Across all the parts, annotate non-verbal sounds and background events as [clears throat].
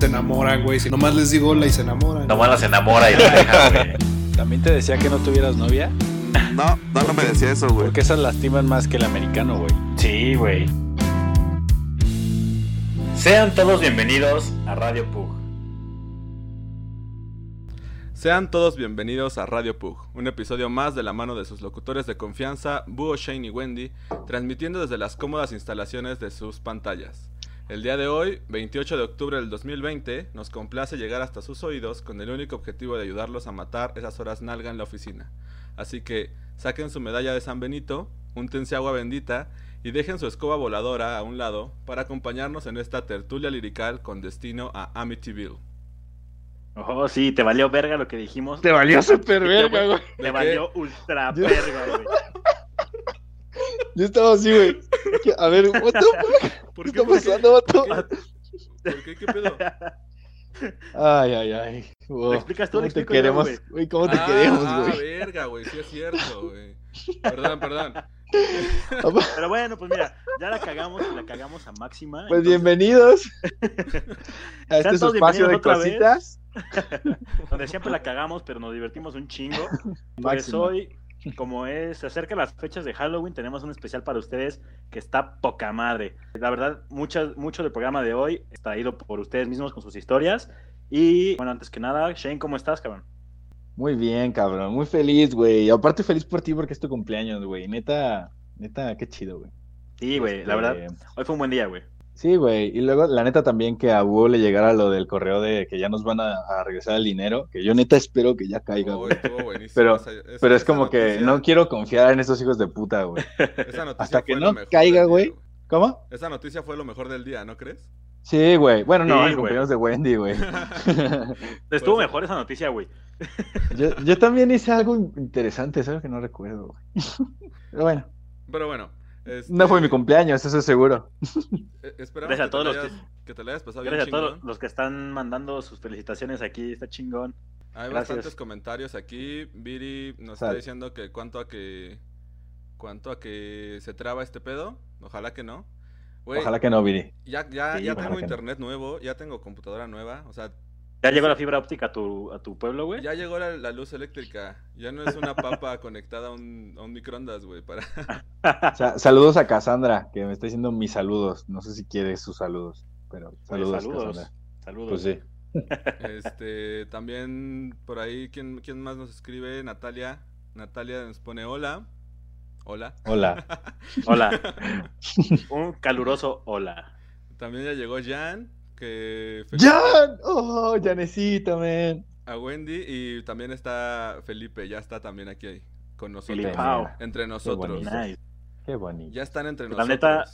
Se enamoran, güey. Si nomás les digo hola y se enamoran. Nomás las enamora y la deja, [laughs] güey. ¿También te decía que no tuvieras novia? No, no, no me decía eso, güey. Porque esas lastiman más que el americano, güey. Sí, güey. Sean todos bienvenidos a Radio Pug. Sean todos bienvenidos a Radio Pug, un episodio más de la mano de sus locutores de confianza, Búho, Shane y Wendy, transmitiendo desde las cómodas instalaciones de sus pantallas. El día de hoy, 28 de octubre del 2020, nos complace llegar hasta sus oídos con el único objetivo de ayudarlos a matar esas horas nalga en la oficina. Así que saquen su medalla de San Benito, untense agua bendita y dejen su escoba voladora a un lado para acompañarnos en esta tertulia lirical con destino a Amityville. Oh, sí, te valió verga lo que dijimos. Te valió super verga, güey. Te valió ultra verga, güey. Yo estaba así, güey. A ver, what the [laughs] fuck? ¿Por ¿Qué qué? está ¿Por pasando, vato? ¿Por qué? ¿Qué pedo? Ay, ay, ay. Wow. ¿Le explicas tú? ¿Cómo ¿Le te queremos, güey? ¿Cómo te ah, queremos, ah, güey? verga, güey, sí es cierto, güey. Perdón, perdón. Pero bueno, pues mira, ya la cagamos y la cagamos a máxima. Pues entonces, bienvenidos [laughs] a este espacio de vez. cositas. [laughs] Donde siempre la cagamos, pero nos divertimos un chingo. Pues hoy, como es, se acercan las fechas de Halloween, tenemos un especial para ustedes que está poca madre. La verdad, muchas, mucho del programa de hoy está ido por ustedes mismos con sus historias. Y bueno, antes que nada, Shane, ¿cómo estás, cabrón? Muy bien, cabrón. Muy feliz, güey. Aparte feliz por ti porque es tu cumpleaños, güey. Neta, neta, qué chido, güey. Sí, güey, la Este, verdad, hoy fue un buen día, güey. Sí, güey. Y luego, la neta también que a Hugo le llegara lo del correo de que ya nos van a, a regresar el dinero, que yo neta espero que ya caiga, güey. Pero- esa- esa- Pero es como que no quiero confiar en esos hijos de puta, güey. [laughs] esa noticia hasta que fue no lo mejor caiga, güey. ¿Cómo? Esa noticia fue lo mejor del día, ¿no crees? Sí, güey. Bueno, no, Sí, el güey. cumpleaños de Wendy, güey. [laughs] [laughs] Estuvo Pues, mejor esa noticia, güey. yo, yo también hice algo interesante, ¿sabes? Que no recuerdo, güey. Pero bueno, Pero bueno. Este, no fue mi cumpleaños, eso es seguro. eh, Esperamos Gracias a que, todos te los la hayas, que te la hayas pasado Gracias a todos chingón. los que están mandando sus felicitaciones aquí, está chingón. Hay gracias. bastantes comentarios aquí. Viri nos está diciendo que cuánto a que cuánto a que se traba este pedo. Ojalá que no. Ojalá que no, Viri. ya, ya, Sí, ya tengo no. internet nuevo, ya tengo computadora nueva. O sea, ¿Ya llegó la fibra óptica a tu, a tu pueblo, güey? ya llegó la, la luz eléctrica. Ya no es una papa [laughs] conectada a un, a un microondas, güey. Para... [laughs] Sa- saludos a Cassandra, que me está diciendo mis saludos. No sé si quiere sus saludos, pero saludos, saludos. Cassandra. Saludos. Pues sí. Este, también por ahí, ¿quién, ¿quién más nos escribe? Natalia. Natalia nos pone hola. Hola. Hola. Hola. [laughs] Un caluroso hola. También ya llegó Jan, que ¡Jan! ¡Oh, Janecito, man! a Wendy y también está Felipe, ya está también aquí con nosotros. Filipao. Entre nosotros. bonito. Qué bonito. Ya están entre La nosotros. neta-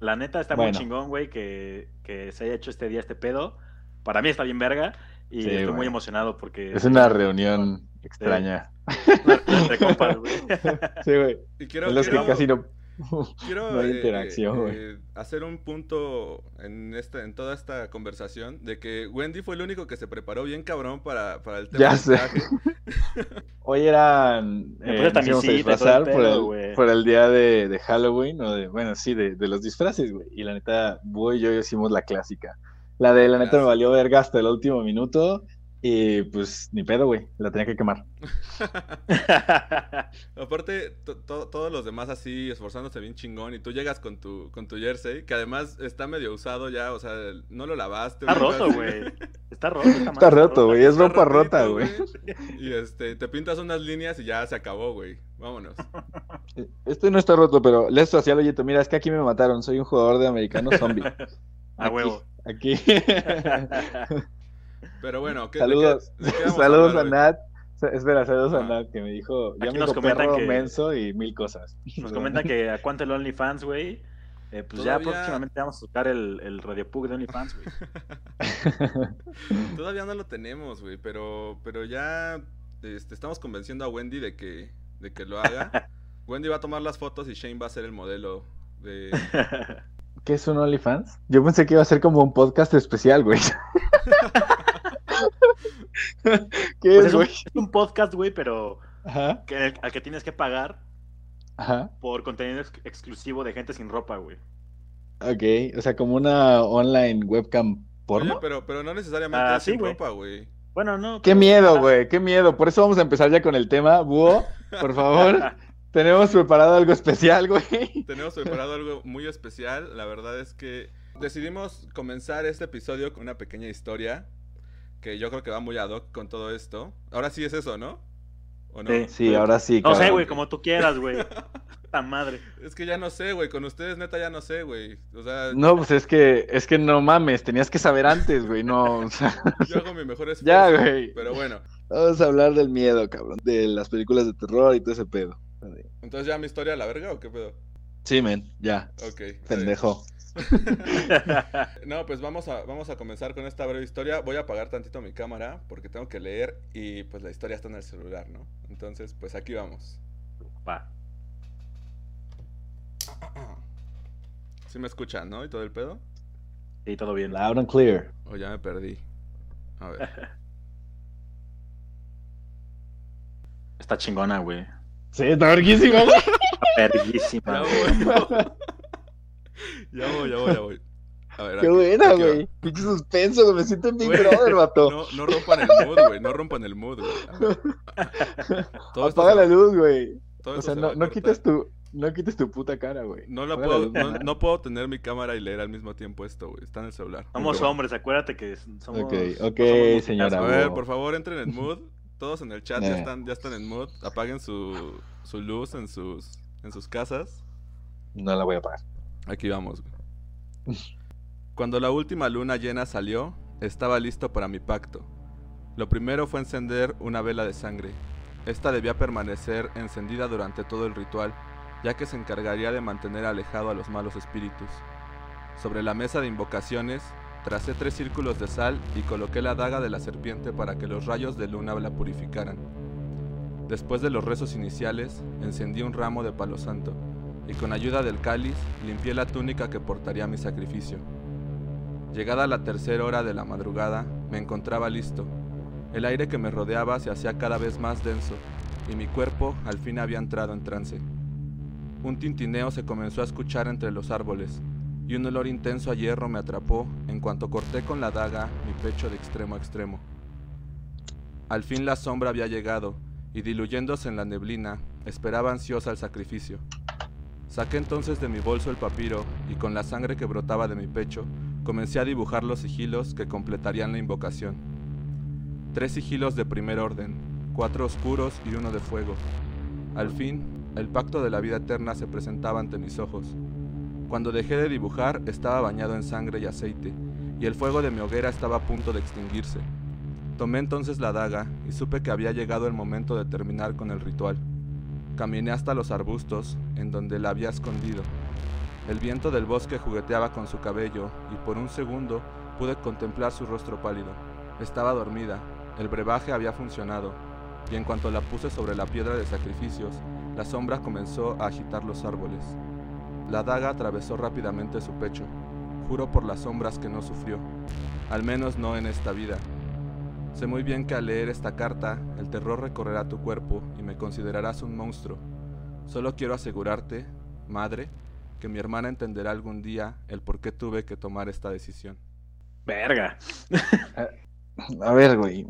La neta está Bueno. muy chingón, güey, que, que se haya hecho este día este pedo. Para mí está bien verga y Sí, estoy muy emocionado porque... Es una reunión extraña. Entre compas, güey. [laughs] Sí, güey. Y quiero, los que casi no. [laughs] quiero, no hay eh, interacción, eh, eh, hacer un punto en esta, en toda esta conversación de que Wendy fue el único que se preparó bien cabrón para, para el tema Ya sé. [laughs] Hoy eran. Eh, todo el disfrazar por el, güey. por el día de, de Halloween, o de, bueno, sí, de, de los disfraces, güey. Y la neta, Búho y yo hicimos la clásica. La de la neta me valió verga hasta el último minuto. Y pues ni pedo, güey. La tenía que quemar. [laughs] Aparte, to- to- todos los demás así, esforzándose bien chingón, y tú llegas con tu, con tu jersey, que además está medio usado ya, o sea, no lo lavaste. Está roto, güey. Está roto. Está roto, güey. Es ropa rota, güey. Y este, te pintas unas líneas y ya se acabó, güey. Vámonos. [laughs] Este no está roto, pero le hacia el hoyito. Mira, es que aquí me mataron. Soy un jugador de americano zombie. [laughs] A Aquí, huevo. Aquí. Pero bueno, ¿qué, saludos. de qué- de qué vamos a saludos hablar, a? Nat. Espera, saludos Ah. a Nat que me dijo, ya Aquí me nos dijo comentan perro, que- menso y mil cosas. [laughs] Nos comentan que a cuánto el OnlyFans, güey. Eh, pues ya próximamente vamos a tocar el, el Radio Pug de OnlyFans, güey. [laughs] Todavía no lo tenemos, güey, pero, pero ya este, estamos convenciendo a Wendy de que, de que lo haga. [laughs] Wendy va a tomar las fotos y Shane va a ser el modelo de... ¿Qué es un OnlyFans? Yo pensé que iba a ser como un podcast especial, güey. [laughs] ¿Qué Pues es, un, güey? es un podcast, güey, pero Ajá, que, al que tienes que pagar ajá. por contenido ex- exclusivo de gente sin ropa, güey. Ok, o sea, como una online webcam porno. Oye, pero, pero no necesariamente Ah, sí, sin güey. ropa, güey. Bueno, no. Qué pero- miedo, güey, qué miedo. Por eso vamos a empezar ya con el tema. Búho, por favor, [laughs] tenemos preparado algo especial, güey. Tenemos preparado algo muy especial. La verdad es que decidimos comenzar este episodio con una pequeña historia que yo creo que va muy ad hoc con todo esto. Ahora sí es eso, ¿no? ¿O no? Sí. Sí, ahora sí, No sé, güey, como tú quieras, güey. [laughs] La madre. Es que ya no sé, güey. Con ustedes, neta, ya no sé, güey. O sea, No, pues es que, es que no mames, tenías que saber antes, güey. No, o sea, yo hago mi mejor esfuerzo. ya, güey. Pero bueno, Vamos a hablar del miedo, cabrón. De las películas de terror y todo ese pedo. Entonces ya mi historia a la verga o qué pedo? Sí, men, ya. Ok. Pendejo. [laughs] No, pues vamos a, vamos a comenzar con esta breve historia. Voy a apagar tantito mi cámara porque tengo que leer y pues la historia está en el celular, ¿no? Entonces, pues aquí vamos. Va. Sí me escuchan, ¿no? Y todo el pedo. Sí, todo bien. Loud and clear. O ya me perdí. A ver. [laughs] Está chingona, güey. Sí, está verguísima, güey. Verguísima. Ya voy. ya voy, ya voy, ya voy. A ver, Qué aquí- buena, güey. Pinche suspenso, güey. Me siento en Big Brother, vato. No, no rompan el mood, güey. No rompan el mood, güey. Apaga la luz, güey. O sea, se no, quites tu, no quites tu puta cara, güey. No la Apaga la puedo, luz. no, no puedo tener mi cámara y leer al mismo tiempo esto, güey. Está en el celular. Somos hombres, acuérdate que somos. Ok, no ok, somos señora. A ver, por favor, entren en mood. Todos en el chat ya Eh. están, ya están en mood. Apaguen su, su luz en sus, en sus casas. No la voy a apagar. Aquí vamos. Cuando la última luna llena salió, estaba listo para mi pacto. Lo primero fue encender una vela de sangre. Esta debía permanecer encendida durante todo el ritual, ya que se encargaría de mantener alejado a los malos espíritus. Sobre la mesa de invocaciones, tracé tres círculos de sal y coloqué la daga de la serpiente para que los rayos de luna la purificaran. Después de los rezos iniciales, encendí un ramo de palo santo y con ayuda del cáliz limpié la túnica que portaría mi sacrificio. Llegada la tercera hora de la madrugada, me encontraba listo. El aire que me rodeaba se hacía cada vez más denso y mi cuerpo al fin había entrado en trance. Un tintineo se comenzó a escuchar entre los árboles y un olor intenso a hierro me atrapó en cuanto corté con la daga mi pecho de extremo a extremo. Al fin la sombra había llegado y diluyéndose en la neblina, esperaba ansiosa el sacrificio. Saqué entonces de mi bolso el papiro y con la sangre que brotaba de mi pecho, comencé a dibujar los sigilos que completarían la invocación. Tres sigilos de primer orden, cuatro oscuros y uno de fuego. Al fin, el pacto de la vida eterna se presentaba ante mis ojos. Cuando dejé de dibujar, estaba bañado en sangre y aceite, y el fuego de mi hoguera estaba a punto de extinguirse. Tomé entonces la daga y supe que había llegado el momento de terminar con el ritual. Caminé hasta los arbustos, en donde la había escondido. El viento del bosque jugueteaba con su cabello y por un segundo pude contemplar su rostro pálido. Estaba dormida, el brebaje había funcionado, y en cuanto la puse sobre la piedra de sacrificios, la sombra comenzó a agitar los árboles. La daga atravesó rápidamente su pecho. Juro por las sombras que no sufrió, al menos no en esta vida. Sé muy bien que al leer esta carta, el terror recorrerá tu cuerpo y me considerarás un monstruo. Solo quiero asegurarte, madre, que mi hermana entenderá algún día el por qué tuve que tomar esta decisión. Verga. [laughs] A ver, güey.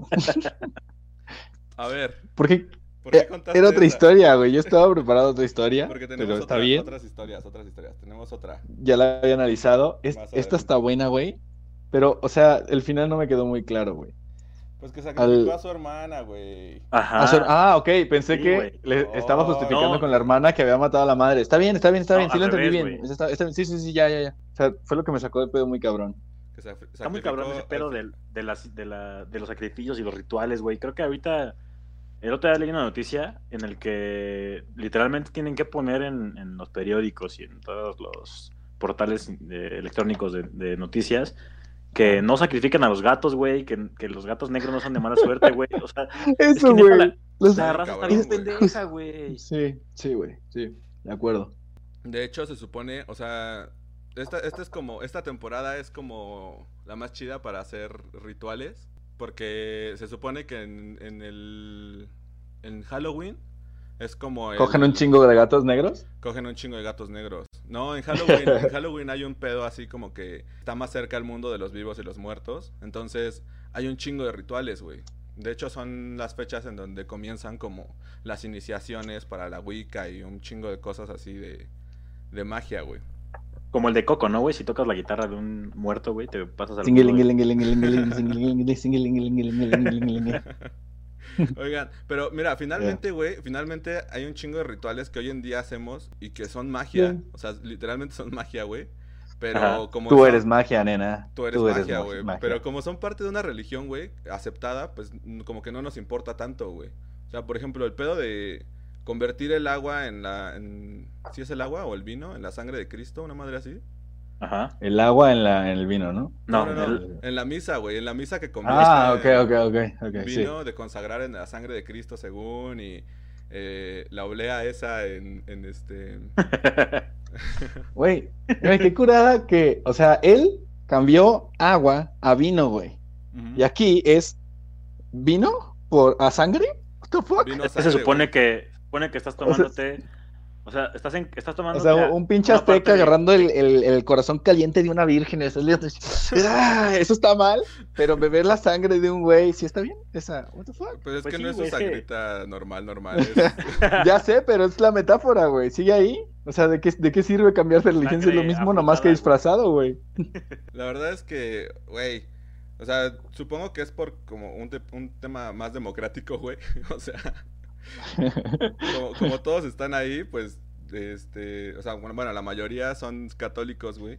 A ver, Porque ¿por qué eh, contaste era otra esa? historia, güey. Yo estaba preparado otra historia, Porque tenemos pero está otra- bien. otras historias, otras historias. Tenemos otra. Ya la había analizado. Es- esta está buena, güey. Pero, o sea, el final no me quedó muy claro, güey. Pues que sacrificó Al- a su hermana, güey. Ajá. Ah, so- ah, ok, pensé Sí, que güey. le No, estaba justificando no. con la hermana que había matado a la madre. Está bien, está bien, está No, bien, sí lo entendí revés, bien. Está- está bien. sí, sí, sí, ya, ya, ya. O sea, fue lo que me sacó de pedo muy cabrón. Está muy cabrón ese pedo del- de, las, de, la, de los sacrificios y los rituales, güey. Creo que ahorita. El otro día leí una noticia en el que literalmente tienen que poner en, en los periódicos y en todos los portales electrónicos de, de noticias que no sacrifican a los gatos, güey, que, que los gatos negros no son de mala suerte, güey. O sea, [laughs] es Eso, que güey. la, Los- la Ay, raza está bien pendeja, [laughs] güey. Sí, sí, güey. Sí, de acuerdo. De hecho, se supone, o sea, esta, esta es como, esta temporada es como la más chida para hacer rituales, porque se supone que en, en el, en Halloween es como el- ¿Cogen un chingo de gatos negros? cogen un chingo de gatos negros. No, en Halloween, en [laughs] Halloween hay un pedo así como que está más cerca el mundo de los vivos y los muertos, entonces hay un chingo de rituales, güey. De hecho, son las fechas en donde comienzan como las iniciaciones para la Wicca y un chingo de cosas así de, de magia, güey. Como el de Coco, ¿no, güey? Si tocas la guitarra de un muerto, güey, te pasas al. Oigan, pero mira, finalmente, güey, finalmente hay un chingo de rituales que hoy en día hacemos y que son magia. O sea, literalmente son magia, güey. Pero Ajá. como Tú son- eres magia, nena. Tú eres Tú eres magia, ma- güey. Pero como son parte de una religión, güey, aceptada, pues como que no nos importa tanto, güey. O sea, por ejemplo, el pedo de convertir el agua en la... En... ¿Sí es el agua o el vino? En la sangre de Cristo, una madre así. Ajá. El agua en, la, en el vino, ¿no? No, no, no. el- En la misa, güey. En la misa que convierte Ah, ok, ok, ok. ok, sí. vino de consagrar en la sangre de Cristo según y eh, la oblea esa en, en este... [laughs] Güey, qué curada que, o sea, él cambió agua a vino, güey. Y aquí es vino por a sangre. What the fuck? Vino que se sangre, supone güey. que, supone que estás tomándote. O sea, estás, en, estás tomando. O sea, un pinche azteca agarrando el, el- el corazón caliente de una virgen. estás [laughs] le- Ah, Eso está mal, pero beber la sangre de un güey, ¿sí está bien? Esa, what the fuck? Pues es Pues que sí, no es su es que- sangrita normal, normal. [laughs] es- Ya sé, pero es la metáfora, güey. Sigue ahí. O sea, ¿de qué, de qué sirve cambiar de religión es lo mismo, nomás que disfrazado, güey? [laughs] La verdad es que, güey, o sea, supongo que es por como un, te- un tema más democrático, güey. O sea, como, como todos están ahí, pues, este, o sea, bueno, bueno, la mayoría son católicos, güey.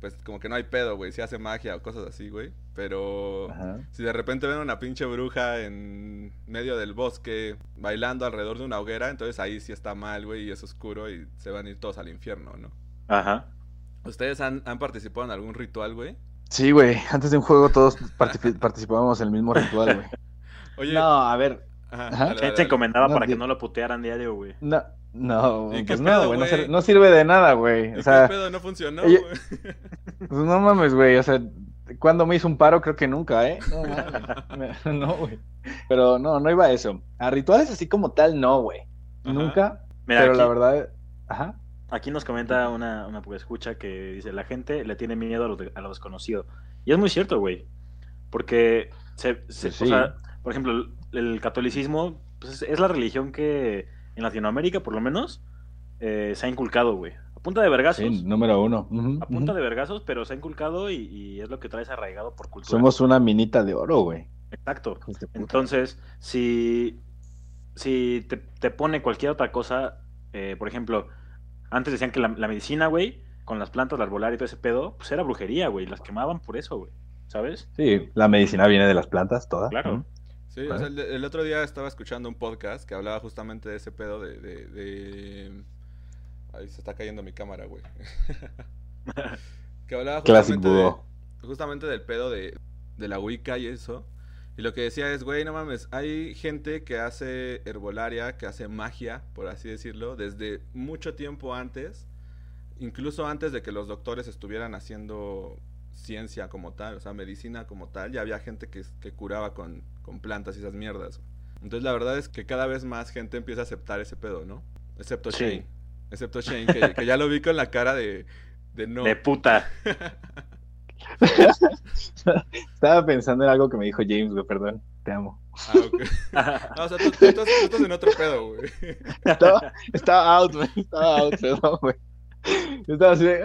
Pues como que no hay pedo, güey, si hace magia o cosas así, güey. Pero Ajá. si de repente ven una pinche bruja en medio del bosque bailando alrededor de una hoguera, entonces ahí sí está mal, güey, y es oscuro y se van a ir todos al infierno, ¿no? Ajá. ¿Ustedes han, han participado en algún ritual, güey? Sí, güey. Antes de un juego todos partici- [laughs] participábamos en el mismo ritual, güey. [laughs] Oye, No, a ver. Ajá, Ajá. dale, ¿Quién dale, se dale. encomendaba No, para que no lo putearan diario, güey? No, no, ¿Y qué pues pedo, no, güey. No, sirve de nada, güey. ¿Y O qué sea, pedo? No funcionó, güey. [laughs] pues no mames, güey. O sea, ¿cuándo me hizo un paro? Creo que nunca, ¿eh? No, mames. Me- [laughs] no, güey. Pero no, no iba a eso. A rituales así como tal, no, güey. Nunca. Mira, pero aquí, la verdad, ajá. aquí nos comenta una, una escucha que dice: La gente le tiene miedo a lo, de- a lo desconocido. Y es muy cierto, güey. Porque, se, se- Pues o sí. sea, por ejemplo, el, catolicismo pues, es, es la religión que en Latinoamérica, por lo menos, eh, se ha inculcado, güey. A punta de vergazos. Sí, número uno. A punta de vergazos, pero se ha inculcado y, y es lo que traes arraigado por cultura. Somos una minita de oro, güey. Exacto. Entonces, si, si te, te pone cualquier otra cosa, eh, por ejemplo, antes decían que la, la medicina, güey, con las plantas, la arbolaria y todo ese pedo, pues era brujería, güey. Las quemaban por eso, güey. ¿Sabes? Sí, la medicina viene de las plantas, toda. Claro. Sí, o sea, el, el otro día estaba escuchando un podcast que hablaba justamente de ese pedo de... de, de- Ahí se está cayendo mi cámara, güey. [laughs] que hablaba justamente, de- justamente del pedo de, de la Wicca y eso. Y lo que decía es, güey, no mames, hay gente que hace herbolaria, que hace magia, por así decirlo, desde mucho tiempo antes, incluso antes de que los doctores estuvieran haciendo ciencia como tal, o sea, medicina como tal, ya había gente que, que curaba con, con plantas y esas mierdas. Entonces la verdad es que cada vez más gente empieza a aceptar ese pedo, ¿no? Excepto Sí. Shane. Excepto Shane, que, que ya lo vi con la cara de, de no. De puta. [laughs] Estaba pensando en algo que me dijo James, güey, perdón. Te amo. Ah, ok. No, o sea, tú, tú estás, tú estás en otro pedo, güey. [laughs] Estaba, estaba out, güey. Estaba out, perdón, güey. Yo Estaba así de...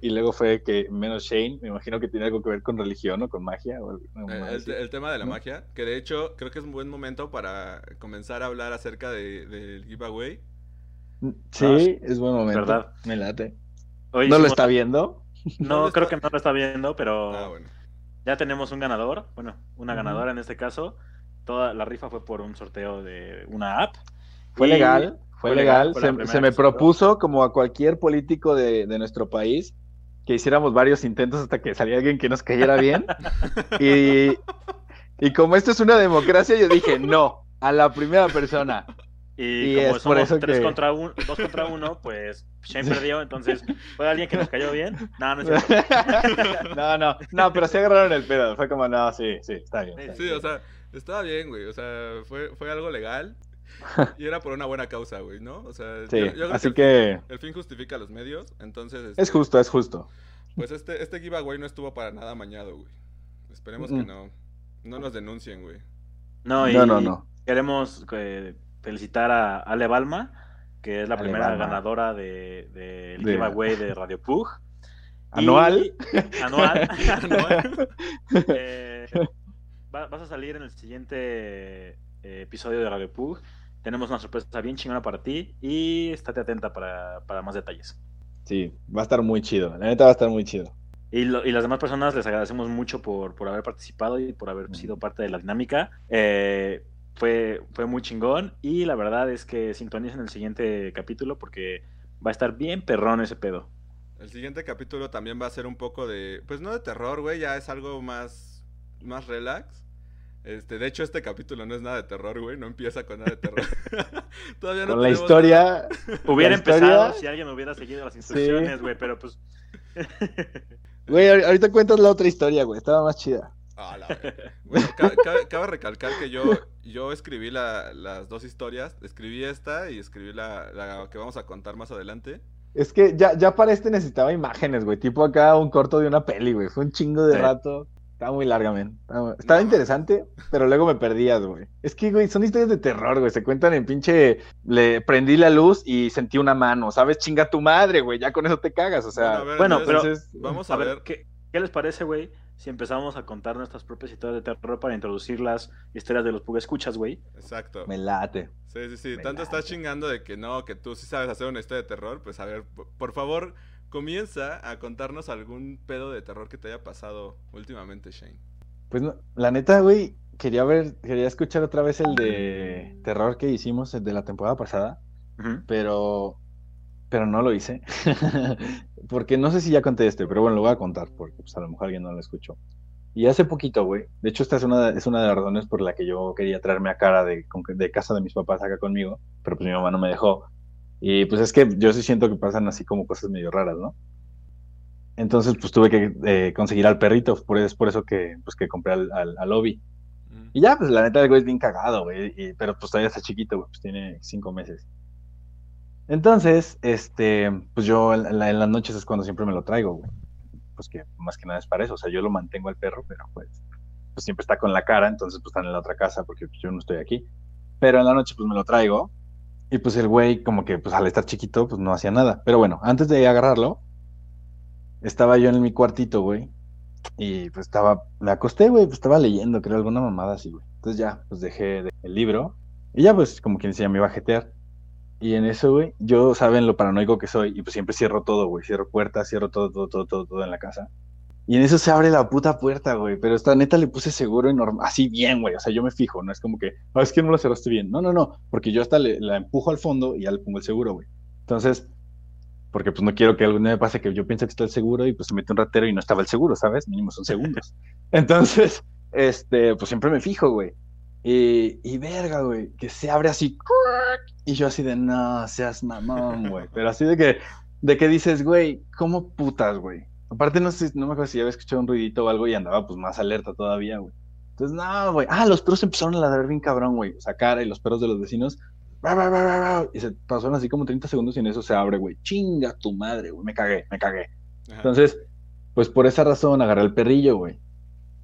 Y, y luego fue que menos Shane, me imagino que tiene algo que ver con religión o con magia. O Eh, El, tema de la ¿no? magia, que de hecho creo que es un buen momento para comenzar a hablar acerca de- del giveaway. Sí, es buen momento. ¿Verdad? Me late. Hoy ¿No lo está viendo? No creo que no lo está viendo, pero Ah, bueno. ya tenemos un ganador. Bueno, una ganadora en este caso. Toda la rifa fue por un sorteo de una app. ¿Fue Y- legal? Fue, legal. fue se, se me propuso, como a cualquier político de, de nuestro país, que hiciéramos varios intentos hasta que saliera alguien que nos cayera bien. [laughs] y, y como esto es una democracia, yo dije, no, a la primera persona. Y, Y como es por somos eso tres que- contra uno, dos contra uno, pues Shane perdió, entonces fue alguien que nos cayó bien. No, no es cierto. [laughs] no, no, no, pero se agarraron el pedo. Fue como, no, sí, sí, está bien. está Sí, bien. o sea, estaba bien, güey. O sea, fue, fue algo legal. [laughs] Y era por una buena causa, güey, ¿no? O sea, Sí, yo- yo creo así que El fin justifica los medios, entonces... es este, justo, es justo. Pues este, este giveaway no estuvo para nada amañado, güey. Esperemos Mm. que no, no nos denuncien, güey. No, y No, no, no. queremos eh, felicitar a Ale Balma, que es la Ale primera Balma. ganadora del de, giveaway de [laughs] Radio Pug. Y- ¿Anual? [laughs] Anual. Anual. Eh, va- vas a salir en el siguiente eh, episodio de Radio Pug. Tenemos una sorpresa bien chingona para ti y estate atenta para, para más detalles. Sí, va a estar muy chido. La neta va a estar muy chido. Y, lo- y las demás personas les agradecemos mucho por, por haber participado y por haber sido parte de la dinámica. Eh, fue, fue muy chingón y la verdad es que sintonicen el siguiente capítulo porque va a estar bien perrón ese pedo. El siguiente capítulo también va a ser un poco de... Pues no de terror, güey, ya es algo más, más relax. Este, de hecho, este capítulo no es nada de terror, güey, no empieza con nada de terror. [laughs] Todavía no Con la historia, Hubiera La historia- empezado si alguien hubiera seguido las instrucciones, güey, pero pues... [laughs] güey, ahor- ahorita cuentas la otra historia, güey. Estaba más chida. Ah, la. Bueno, cabe recalcar que yo, yo escribí la- las dos historias. Escribí esta y escribí la, la que vamos a contar más adelante. Es que ya, ya para este necesitaba imágenes, güey. Tipo acá un corto de una peli, güey. Fue un chingo de Sí. rato. Estaba muy larga, men. Estaba, estaba No. interesante, pero luego me perdías, güey. Es que, güey, son historias de terror, güey. Se cuentan en pinche. Le prendí la luz y sentí una mano, ¿sabes? Chinga tu madre, güey. Ya con eso te cagas, o sea. Bueno, a ver, bueno, entonces, pero- entonces, vamos A a ver, ver. ¿qué, qué les parece, güey? Si empezamos a contar nuestras propias historias de terror para introducir las historias de los Escuchas, güey. Exacto. me late. Sí, sí, sí. Me Tanto estás chingando de que no, que tú sí sabes hacer una historia de terror. Pues a ver, por favor, comienza a contarnos algún pedo de terror que te haya pasado últimamente, Shane. Pues no, la neta, güey, quería ver, quería escuchar otra vez el de terror que hicimos, el de la temporada pasada. Pero pero no lo hice [laughs] porque no sé si ya conté este pero bueno lo voy a contar porque pues, a lo mejor alguien no lo escuchó y hace poquito güey de hecho esta es una es una de las razones por la que yo quería traerme a cara de casa de mis papás acá conmigo pero pues mi mamá no me dejó y pues es que yo sí siento que pasan así como cosas medio raras no entonces pues tuve que eh, conseguir al perrito por es por eso que pues que compré al, al, al Obi Mm. y ya, pues la neta el güey es bien cagado, güey. y- Pero pues todavía está chiquito, güey. Pues tiene cinco meses. Entonces, este, pues yo en, la- en las noches es cuando siempre me lo traigo, güey. Pues que más que nada es para eso. O sea, yo lo mantengo al perro, pero pues, pues siempre está con la cara, entonces pues está en la otra casa porque pues, yo no estoy aquí. Pero en la noche pues me lo traigo. Y pues el güey, como que pues al estar chiquito, pues no hacía nada. Pero bueno, antes de agarrarlo, estaba yo en mi cuartito, güey. Y pues estaba, me acosté, güey, pues estaba leyendo, creo, alguna mamada así, güey. Entonces ya, pues dejé de- el libro. Y ya, pues, como quien decía, me iba a jetear. Y en eso, güey, yo saben lo paranoico que soy. Y pues siempre cierro todo, güey. Cierro puertas, cierro todo, todo, todo, todo, todo en la casa. Y en eso se abre la puta puerta, güey. Pero esta neta le puse seguro y normal. Así bien, güey. O sea, yo me fijo, no es como que, no, es que no lo cerraste bien. No, no, no. Porque yo hasta le, la empujo al fondo y ya le pongo el seguro, güey. Entonces, porque pues no quiero que algún día me pase que yo piense que está el seguro y pues se mete un ratero y no estaba el seguro, ¿sabes? Mínimo son segundos. [laughs] Entonces, este, pues siempre me fijo, güey. Y, y verga, güey, que se abre así. Y yo así de, no, seas mamón, güey. Pero así de que, de que dices, güey, ¿cómo putas, güey? Aparte, no sé, no me acuerdo si había escuchado un ruidito o algo y andaba pues más alerta todavía, güey. Entonces, no, güey. Ah, los perros empezaron a ladrar bien cabrón, güey. O sea, cara y los perros de los vecinos. Y se pasaron así como 30 segundos y en eso se abre, güey. Chinga tu madre, güey. Me cagué, me cagué. Ajá. Entonces, pues por esa razón agarré el perrillo, güey.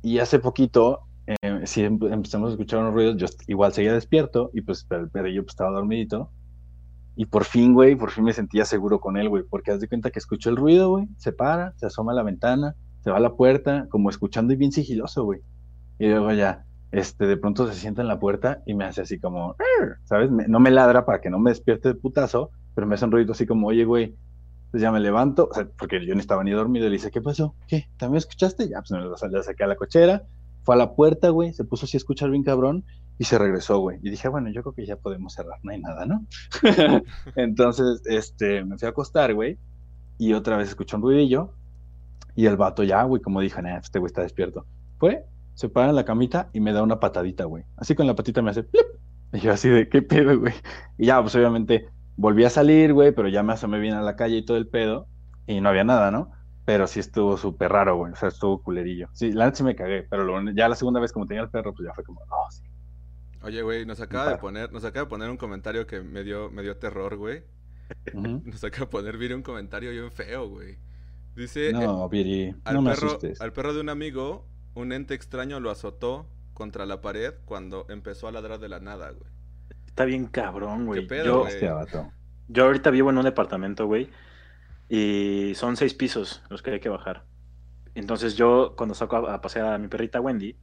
Y hace poquito, eh, sí em- empezamos a escuchar unos ruidos, yo igual seguía despierto y pues el perrillo pues, estaba dormidito. Y por fin, güey, por fin me sentía seguro con él, güey, porque haz de cuenta que escuchó el ruido, güey, se para, se asoma a la ventana, se va a la puerta, como escuchando y bien sigiloso, güey. Y luego ya, este, de pronto se sienta en la puerta y me hace así como, ¿sabes? No me ladra para que no me despierte de putazo, pero me hace un ruido así como, oye, güey, entonces ya me levanto, porque yo ni estaba ni dormido, y le dice, ¿qué pasó? ¿Qué? ¿También escuchaste? Ya, pues me lo le saqué a la cochera, fue a la puerta, güey, se puso así a escuchar bien cabrón, y se regresó, güey. Y dije, bueno, yo creo que ya podemos cerrar, no hay nada, ¿no? [laughs] Entonces, este, me fui a acostar, güey, y otra vez escuché un ruidillo, y el vato ya, güey, como dije, nah, este güey está despierto. Fue, se para en la camita y me da una patadita, güey. Así con la patita me hace, ¡plip! Y yo así de, ¿qué pedo, güey? Y ya, pues obviamente volví a salir, güey, pero ya me asomé bien a la calle y todo el pedo, y no había nada, ¿no? Pero sí estuvo súper raro, güey. O sea, estuvo culerillo. Sí, la sí me cagué, pero lo- ya la segunda vez como tenía el perro, pues ya fue como, oh, sí. Oye, güey, nos acaba de poner, nos acaba de poner un comentario que me dio, me dio terror, güey. [laughs] Nos acaba de poner Viri un comentario bien feo, güey. Dice, eh, No, Viri, al, no me perro, asustes. al perro de un amigo, un ente extraño lo azotó contra la pared cuando empezó a ladrar de la nada, güey. Está bien cabrón, güey. ¿Qué pedo, Yo, güey? Hostia, vato. yo ahorita vivo en un departamento, güey, y son seis pisos los que hay que bajar. Entonces yo cuando saco a, a pasear a mi perrita Wendy,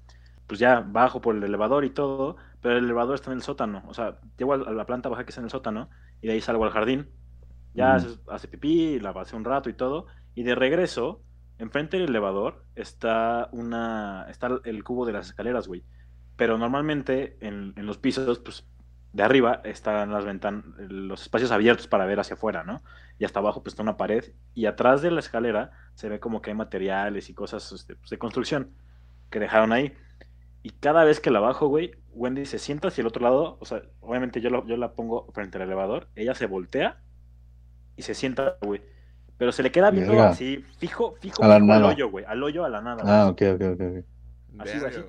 pues ya bajo por el elevador y todo, pero el elevador está en el sótano. O sea, llego a la planta baja que está en el sótano y de ahí salgo al jardín. Ya hace pipí, la pasé un rato y todo. Y de regreso, enfrente del elevador está una está el cubo de las escaleras, güey. Pero normalmente en, en los pisos, pues de arriba están las ventanas, los espacios abiertos para ver hacia afuera, ¿no? Y hasta abajo pues está una pared y atrás de la escalera se ve como que hay materiales y cosas este, pues, de construcción que dejaron ahí. Y cada vez que la bajo, güey, Wendy se sienta hacia el otro lado, o sea, obviamente yo, lo- yo la pongo frente al elevador, ella se voltea y se sienta, güey. Pero se le queda viendo Verga. así, fijo, fijo, al hoyo, güey, al hoyo, a la nada. Ah, ok, ok, ok. ok. Así, Verga, así.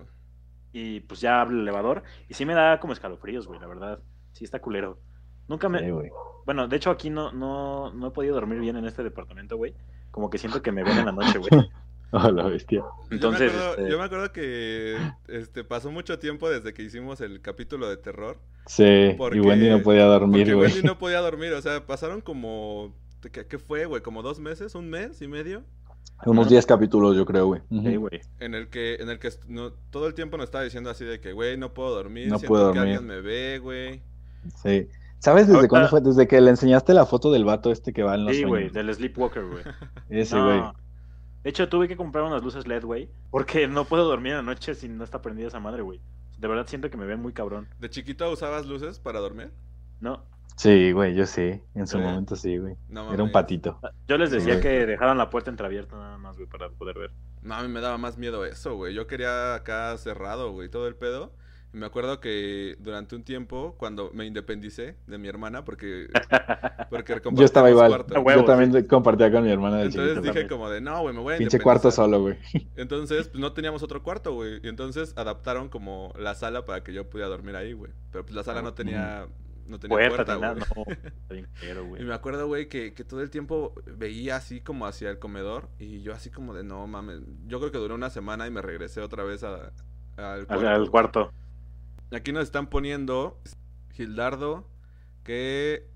Y pues ya abre el elevador y sí me da como escalofríos, güey, la verdad. Sí está culero. Nunca me... Sí. Bueno, de hecho aquí no, no, no he podido dormir bien en este departamento, güey. Como que siento que me ven en la noche, güey. [laughs] Oh, la bestia. Entonces, yo, me acuerdo, este- yo me acuerdo que este, pasó mucho tiempo desde que hicimos el capítulo de terror. Sí, Porque- y Wendy no podía dormir, güey. Wendy no [laughs] podía dormir, o sea, pasaron como... ¿Qué, qué fue, güey? ¿Como dos meses? ¿Un mes y medio? Unos 10 capítulos, yo creo, güey. Sí, güey. En el que, en el que no, todo el tiempo nos estaba diciendo así de que, güey, no puedo dormir, No siento puedo que dormir. alguien me ve, güey. Sí. ¿Sabes desde Ahorita- cuándo fue? Desde que le enseñaste la foto del vato este que va en los Sí, güey, del Sleepwalker, güey. [laughs] Ese, No. güey. De hecho, tuve que comprar unas luces LED, güey. Porque no puedo dormir en la noche si no está prendida esa madre, güey. De verdad siento que me ven muy cabrón. ¿De chiquito usabas luces para dormir? No. Sí, güey, yo sí. En su momento sí, güey. No Era un patito. Yo les decía que dejaran la puerta entreabierta nada más, güey, para poder ver. No, a mí me daba más miedo eso, güey. Yo quería acá cerrado, güey, todo el pedo. Y me acuerdo que durante un tiempo, cuando me independicé de mi hermana, porque, [laughs] porque Yo estaba igual. yo también compartía con mi hermana de Entonces chiquito. dije también. como de, no, güey, me voy a Pinche cuarto independizar". solo, güey. [laughs] Entonces, pues no teníamos otro cuarto, güey. Y entonces adaptaron como la sala para que yo pudiera dormir ahí, güey. Pero pues la sala no tenía, no tenía Puerta, puerta, ni nada, güey. no. [laughs] Culero, Y güey. me acuerdo, güey, que, que todo el tiempo veía así como hacia el comedor. Y yo así como de, no mames. Yo creo que duró una semana y me regresé otra vez a- al Al, cuarto. al cuarto. Aquí nos están poniendo, Gildardo, que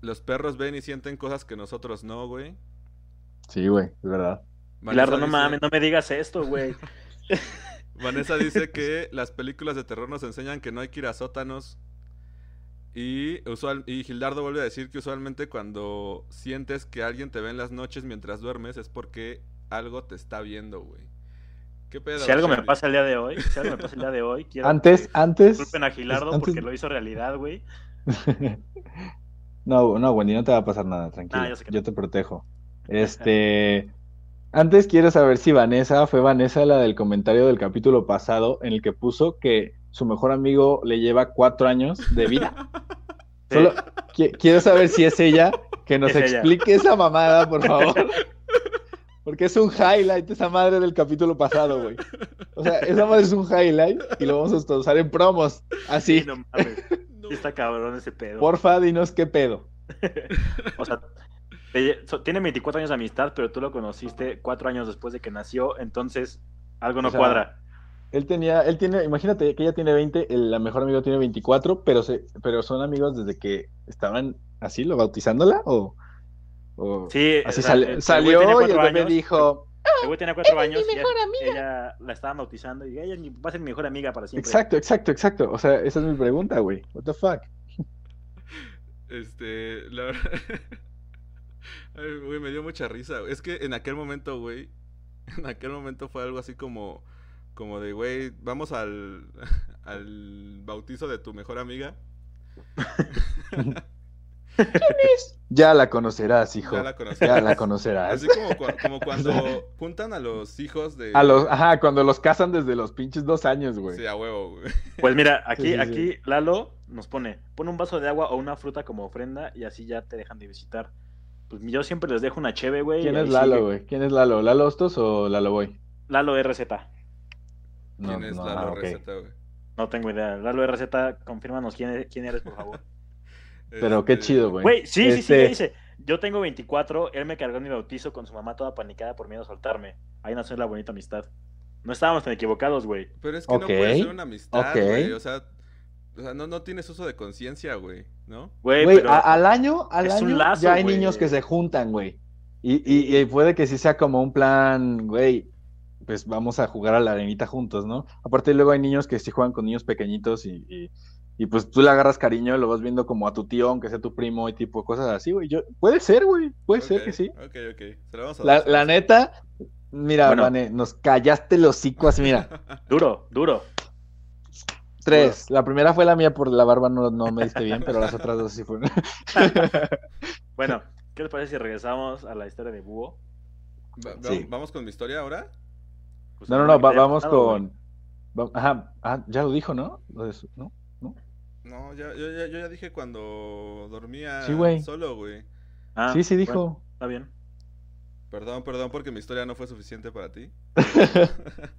los perros ven y sienten cosas que nosotros no, güey. Sí, güey, es verdad. Vanessa Pilardo, no dice- mames, no me digas esto, güey. [laughs] Vanessa dice que las películas de terror nos enseñan que no hay que ir a sótanos. Y, usual, y Gildardo vuelve a decir que usualmente cuando sientes que alguien te ve en las noches mientras duermes es porque algo te está viendo, güey. ¿Qué pedo? Si algo me pasa el día de hoy, si algo me pasa el día de hoy, [laughs] quiero Antes, que antes. disculpen a Gilardo antes- porque lo hizo realidad, güey. [laughs] no, no, Wendy, no te va a pasar nada, tranquilo. Ah, yo sé que yo no. te protejo. [laughs] Este. Antes quiero saber si Vanessa fue Vanessa la del comentario del capítulo pasado en el que puso que su mejor amigo le lleva cuatro años de vida. [laughs] Sí. Solo qui- quiero saber si es ella que nos Es ella. explique esa mamada, por favor. Porque es un highlight esa madre del capítulo pasado, güey. O sea, esa madre es un highlight y lo vamos a usar en promos. Así. Sí, no mames. [laughs] No. Está cabrón ese pedo. Porfa, dinos qué pedo. [laughs] O sea, tiene 24 años de amistad, pero tú lo conociste cuatro años después de que nació, entonces algo no O sea, cuadra. Él tenía, él tiene, imagínate que ella tiene 20, el la mejor amigo tiene 24, pero se, pero son amigos desde que estaban así, lo bautizándola o, o Sí, así o sea, sal- el- salió y el bebé años, dijo, El güey tenía cuatro años y ella, ella la estaban bautizando y ella mi- va a ser mi mejor amiga para siempre. exacto, exacto, exacto. O sea, esa es mi pregunta, güey. What the fuck? Este, la verdad. [laughs] Ay, güey, me dio mucha risa. Es que en aquel momento, güey. En aquel momento fue algo así como. Como de, güey, vamos al, [laughs] al bautizo de tu mejor amiga. [laughs] Ya la conocerás, hijo. Ya Ya la la, conocerás. conocerás. Así como, cua- como cuando [laughs] juntan a los hijos de... A los, ajá, cuando los casan desde los pinches dos años, güey. Sí, a huevo, güey. Pues mira, aquí, Sí, sí, sí. aquí Lalo nos pone, pone un vaso de agua o una fruta como ofrenda y así ya te dejan de visitar. Pues yo siempre les dejo una cheve, güey. ¿Quién es Lalo, sigue. güey? ¿Quién es Lalo? ¿Lalo Hostos o Lalo Boy? Lalo RZ. No, ¿Quién es no, la ah, güey? No tengo idea. Lalo RZ, confírmanos quién, quién eres, por favor. [laughs] Pero qué Este, chido, güey. Güey, sí, sí, sí, Este- dice. Yo tengo 24, él me cargó en mi bautizo con su mamá toda panicada por miedo a soltarme. Ahí nació la bonita amistad. No estábamos tan equivocados, güey. Pero es que no Ok, puede ser una amistad, güey. O sea, o sea no, no tienes uso de conciencia, güey, ¿no? Güey, pero- al año, al es un año lazo, ya hay niños que se juntan, güey. Y, y- y puede que sí sea como un plan, güey, pues vamos a jugar a la arenita juntos, ¿no? Aparte luego hay niños que sí juegan con niños pequeñitos y, y- y, pues tú le agarras cariño, lo vas viendo como a tu tío, aunque sea tu primo y tipo cosas así, güey. Yo, puede ser, güey, puede ser que sí. Ok, ok. Se la vamos a La, neta, mira, Bueno. Vane, nos callaste los hocico así, mira. [laughs] Duro, duro. Tres. La primera fue la mía por la barba, no, no me diste bien, pero las otras dos sí fueron. [laughs] Bueno, ¿qué les parece si regresamos a la historia de Búho? Va- va- Sí. ¿Vamos con mi historia ahora? Pues, No, no, no, va- vamos pasado, con. va- Ajá, ah, ya lo dijo, ¿no? Lo de su- ¿no? No, ya, yo, ya, yo ya dije cuando dormía Sí, güey. solo, güey. Ah, sí, sí bueno, dijo. está bien. Perdón, perdón, porque mi historia no fue suficiente para ti. [laughs]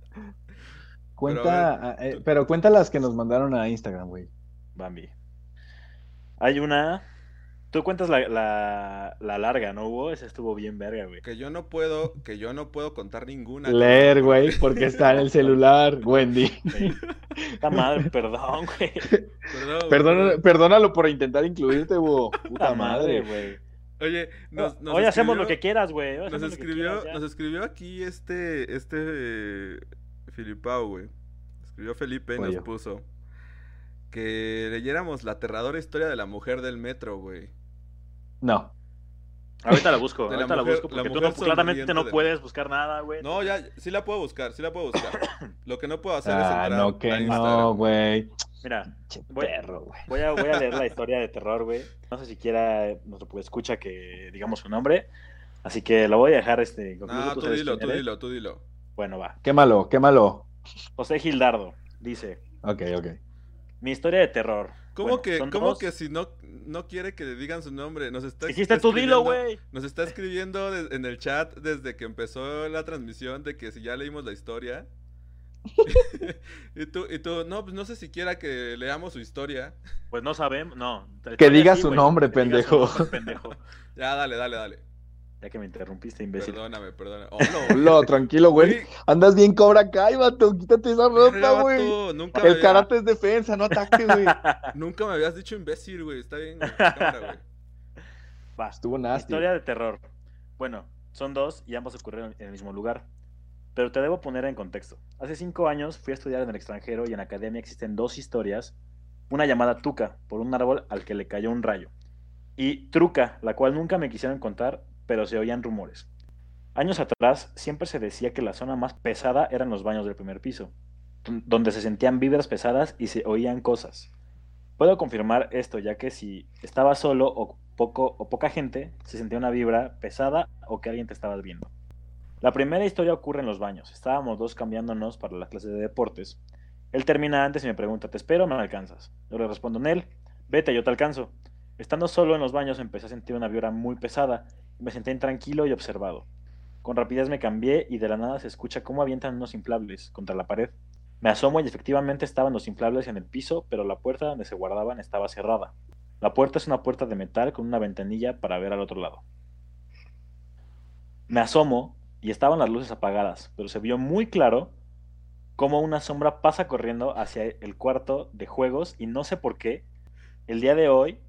Cuenta, Pero ah, eh, pero cuenta las que nos mandaron a Instagram, güey. Bambi. Hay una. Tú cuentas la, la, la larga, ¿no, Hugo? Esa estuvo bien verga, güey. Que yo no puedo, que yo no puedo contar ninguna. Leer, güey, [laughs] porque está en el celular, Wendy. Puta madre, perdón, güey. Perdón, Perdona, perdón. perdónalo por intentar incluirte, Hugo. Puta madre, madre. güey. Oye, nos, nos Hoy hacemos lo que quieras, güey. Hoy Nos escribió, quieras, nos escribió aquí este, este eh, Filipao, güey. Escribió Felipe y nos puso que leyéramos la aterradora historia de la mujer del metro, güey. No. Ahorita la [laughs] busco, la ahorita la, mujer- busco la porque tú no, claramente no de- puedes buscar nada, güey. No, ya, sí la puedo buscar, sí la puedo buscar. [coughs] Lo que no puedo hacer es Ah, entrar no, a que no, güey. Mira, Voy- perro, güey. voy a, voy a leer la [laughs] historia de terror, güey. No sé si quiera nuestro escucha que digamos su nombre. Así que lo voy a dejar este. concluso, No, tú sabes dilo, tú dilo, tú dilo. Bueno, va. Quémalo, quémalo. José Gildardo dice: Ok, ok. Mi historia de terror. ¿Cómo Bueno, que, cómo que si no, no quiere que le digan su nombre? Nos está Dijiste tú dilo, escribiendo- güey. Nos está escribiendo de- en el chat desde que empezó la transmisión de que si ya leímos la historia. [laughs] y tú, y tú, no, pues no sé si quiera que leamos su historia. Pues no sabemos, no. Que diga sí, su nombre, que diga su pendejo. nombre, pendejo. [laughs] Ya, dale, dale, dale. Ya que me interrumpiste, imbécil. Perdóname, perdóname. [laughs] Oh, no, Hola, tranquilo, güey. Andas bien cobra Kai, vato. Quítate esa ropa, güey. Nunca, me El había- karate es defensa, no ataque, güey. [laughs] nunca me habías dicho imbécil, güey. Está bien, güey. [laughs] Cámara, güey. Va. Estuvo nasty. Historia de terror. Bueno, son dos y ambos ocurrieron en el mismo lugar. Pero te debo poner en contexto. Hace cinco años fui a estudiar en el extranjero y en la academia existen dos historias. Una llamada Tuca, por un árbol al que le cayó un rayo. Y Truca, la cual nunca me quisieron contar, pero se oían rumores. Años atrás siempre se decía que la zona más pesada eran los baños del primer piso, don- donde se sentían vibras pesadas y se oían cosas. Puedo confirmar esto, ya que si estaba solo o, poco, o poca gente, se sentía una vibra pesada o que alguien te estaba viendo. La primera historia ocurre en los baños. Estábamos dos cambiándonos para la clase de deportes. Él termina antes y me pregunta, ¿te espero o me alcanzas? Yo le respondo, Nel, vete, yo te alcanzo. Estando solo en los baños empecé a sentir una vibra muy pesada me senté intranquilo y observado. Con rapidez me cambié y de la nada se escucha cómo avientan unos inflables contra la pared. Me asomo y efectivamente estaban los inflables en el piso, pero la puerta donde se guardaban estaba cerrada. La puerta es una puerta de metal con una ventanilla para ver al otro lado. Me asomo y estaban las luces apagadas, pero se vio muy claro cómo una sombra pasa corriendo hacia el cuarto de juegos y no sé por qué. El día de hoy,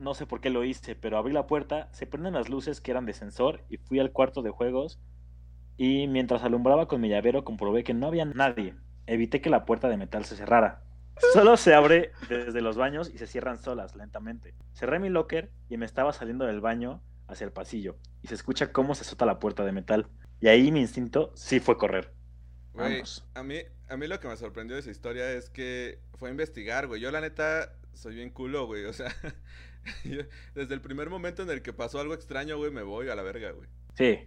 no sé por qué lo hice, pero abrí la puerta, se prenden las luces que eran de sensor y fui al cuarto de juegos y mientras alumbraba con mi llavero comprobé que no había nadie. Evité que la puerta de metal se cerrara. Solo se abre desde los baños y se cierran solas, lentamente. Cerré mi locker y me estaba saliendo del baño hacia el pasillo y se escucha cómo se azota la puerta de metal. Y ahí mi instinto sí fue correr. Güey, a mí, a mí lo que me sorprendió de esa historia es que fue a investigar, güey. Yo la neta soy bien culo, güey. O sea, [laughs] [laughs] yo- desde el primer momento en el que pasó algo extraño, güey, me voy a la verga, güey. Sí,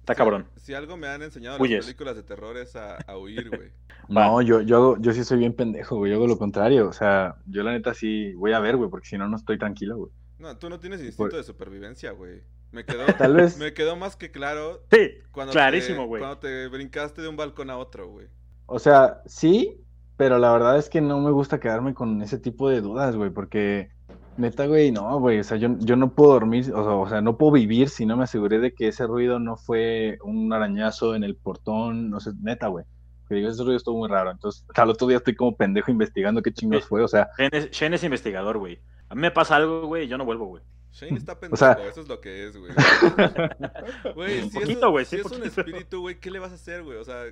está Si- cabrón. Si algo me han enseñado Huyes. las películas de terror es a, a huir, güey. [laughs] No, yo, yo, hago- yo sí soy bien pendejo, güey. Yo hago lo contrario. O sea, yo la neta sí voy a ver, güey, porque si no, no estoy tranquilo, güey. No, tú no tienes instinto Por- de supervivencia, güey. Me quedó, [laughs] Tal vez. me quedó más que claro Sí, cuando clarísimo, güey. cuando te brincaste de un balcón a otro, güey. O sea, sí, pero la verdad es que no me gusta quedarme con ese tipo de dudas, güey, porque neta, güey, no, güey, o sea, yo, yo no puedo dormir, o sea, o sea, no puedo vivir si no me aseguré de que ese ruido no fue un arañazo en el portón, no sé, neta, güey. Que digo, ese ruido estuvo muy raro, entonces, al otro día estoy como pendejo investigando qué chingos Sí. fue, o sea, Shane es, Shane es investigador, güey. A mí me pasa algo, güey, y yo no vuelvo, güey. Shane está [laughs] pendejo, sea- eso es lo que es, güey. [laughs] Güey, si, Poquito, eso- güey, si sí, es un espíritu, güey, ¿qué le vas a hacer, güey? O sea,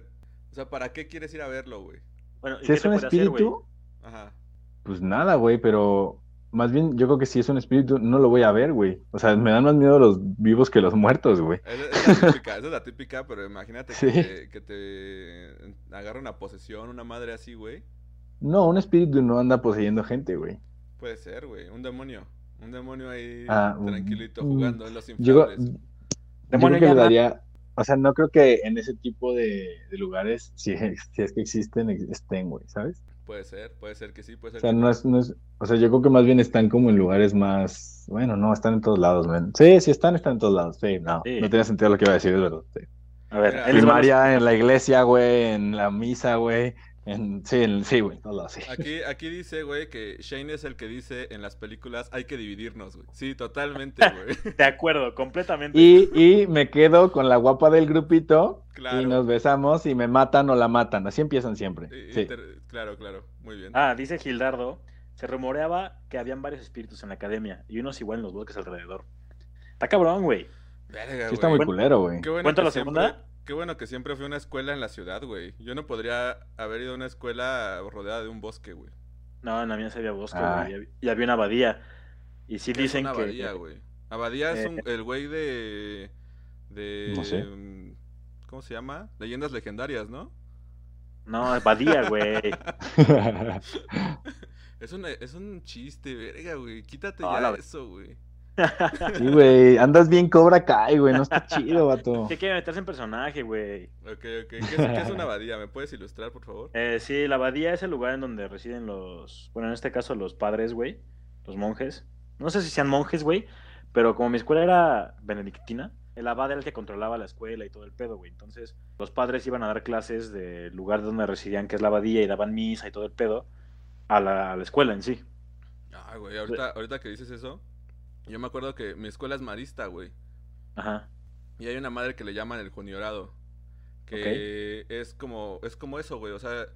o sea, ¿para qué quieres ir a verlo, güey? Bueno, ¿y si qué es un puede hacer, güey? espíritu, Ajá. pues nada, güey, pero más bien yo creo que si es un espíritu, no lo voy a ver, güey. O sea, me dan más miedo los vivos que los muertos, güey. Esa es la típica, esa es la típica, pero imagínate [laughs] Sí. que, te, que te agarra una posesión, una madre así, güey. No, un espíritu no anda poseyendo gente, güey. Puede ser, güey, un demonio. Un demonio ahí Ah, tranquilito jugando en los Yo, inflables. yo Demonio creo que le daría, o sea, no creo que en ese tipo de, de lugares, si, si es que existen, ex- estén, güey, ¿sabes? Puede ser, puede ser que sí, puede ser O sea, que no es, no es, o sea, yo creo que más bien están como en lugares más, bueno, no, están en todos lados, man. Sí, sí están, están en todos lados, sí, no, Sí. no tiene sentido lo que iba a decir, es verdad. sí. A ver, Mira, Primaria, en la iglesia, güey, en la misa, güey, en, sí, en, sí, güey, todos lados, sí. Aquí, aquí dice, güey, que Shane es el que dice en las películas hay que dividirnos, güey. Sí, totalmente, [laughs] güey. De acuerdo, completamente. Y, y me quedo con la guapa del grupito Claro. y nos besamos y me matan o la matan. Así empiezan siempre. Y- Sí. Claro, claro, muy bien. Ah, dice Gildardo, se rumoreaba que habían varios espíritus en la academia y unos igual en los bosques alrededor. Está cabrón, güey. Verga, Sí está muy culero, güey. Qué bueno ¿Cuenta que la siempre- segunda? Qué bueno que siempre fui a una escuela en la ciudad, güey. Yo no podría haber ido a una escuela rodeada de un bosque, güey. No, en la mía se había bosque, Ah. güey, y había- una abadía. Y sí ¿Qué es dicen una que... abadía, güey? Abadía es Eh, un- el güey de... de... No sé. mm, ¿Cómo se llama? Leyendas legendarias, ¿no? No, abadía, güey. [laughs] Es un, es un chiste, verga, güey. Quítate ya la- eso, güey. [laughs] Sí, güey, andas bien Cobra Kai, güey, no está [laughs] chido, vato. que quiere meterse en personaje, güey. Ok, ok. ¿Qué es, qué es una abadía? ¿Me puedes ilustrar, por favor? Eh, sí, la abadía es el lugar en donde residen los... Bueno, en este caso los padres, güey. Los monjes. No sé si sean monjes, güey. Pero como mi escuela era benedictina, el abad era el que controlaba la escuela y todo el pedo, güey. Entonces, los padres iban a dar clases del lugar donde residían, que es la abadía, y daban misa y todo el pedo a la, a la escuela en sí. Ah, güey, ahorita, ahorita que dices eso, yo me acuerdo que mi escuela es marista, güey. Ajá. Y hay una madre que le llaman el juniorado. Que es como. Es como eso, güey. O sea,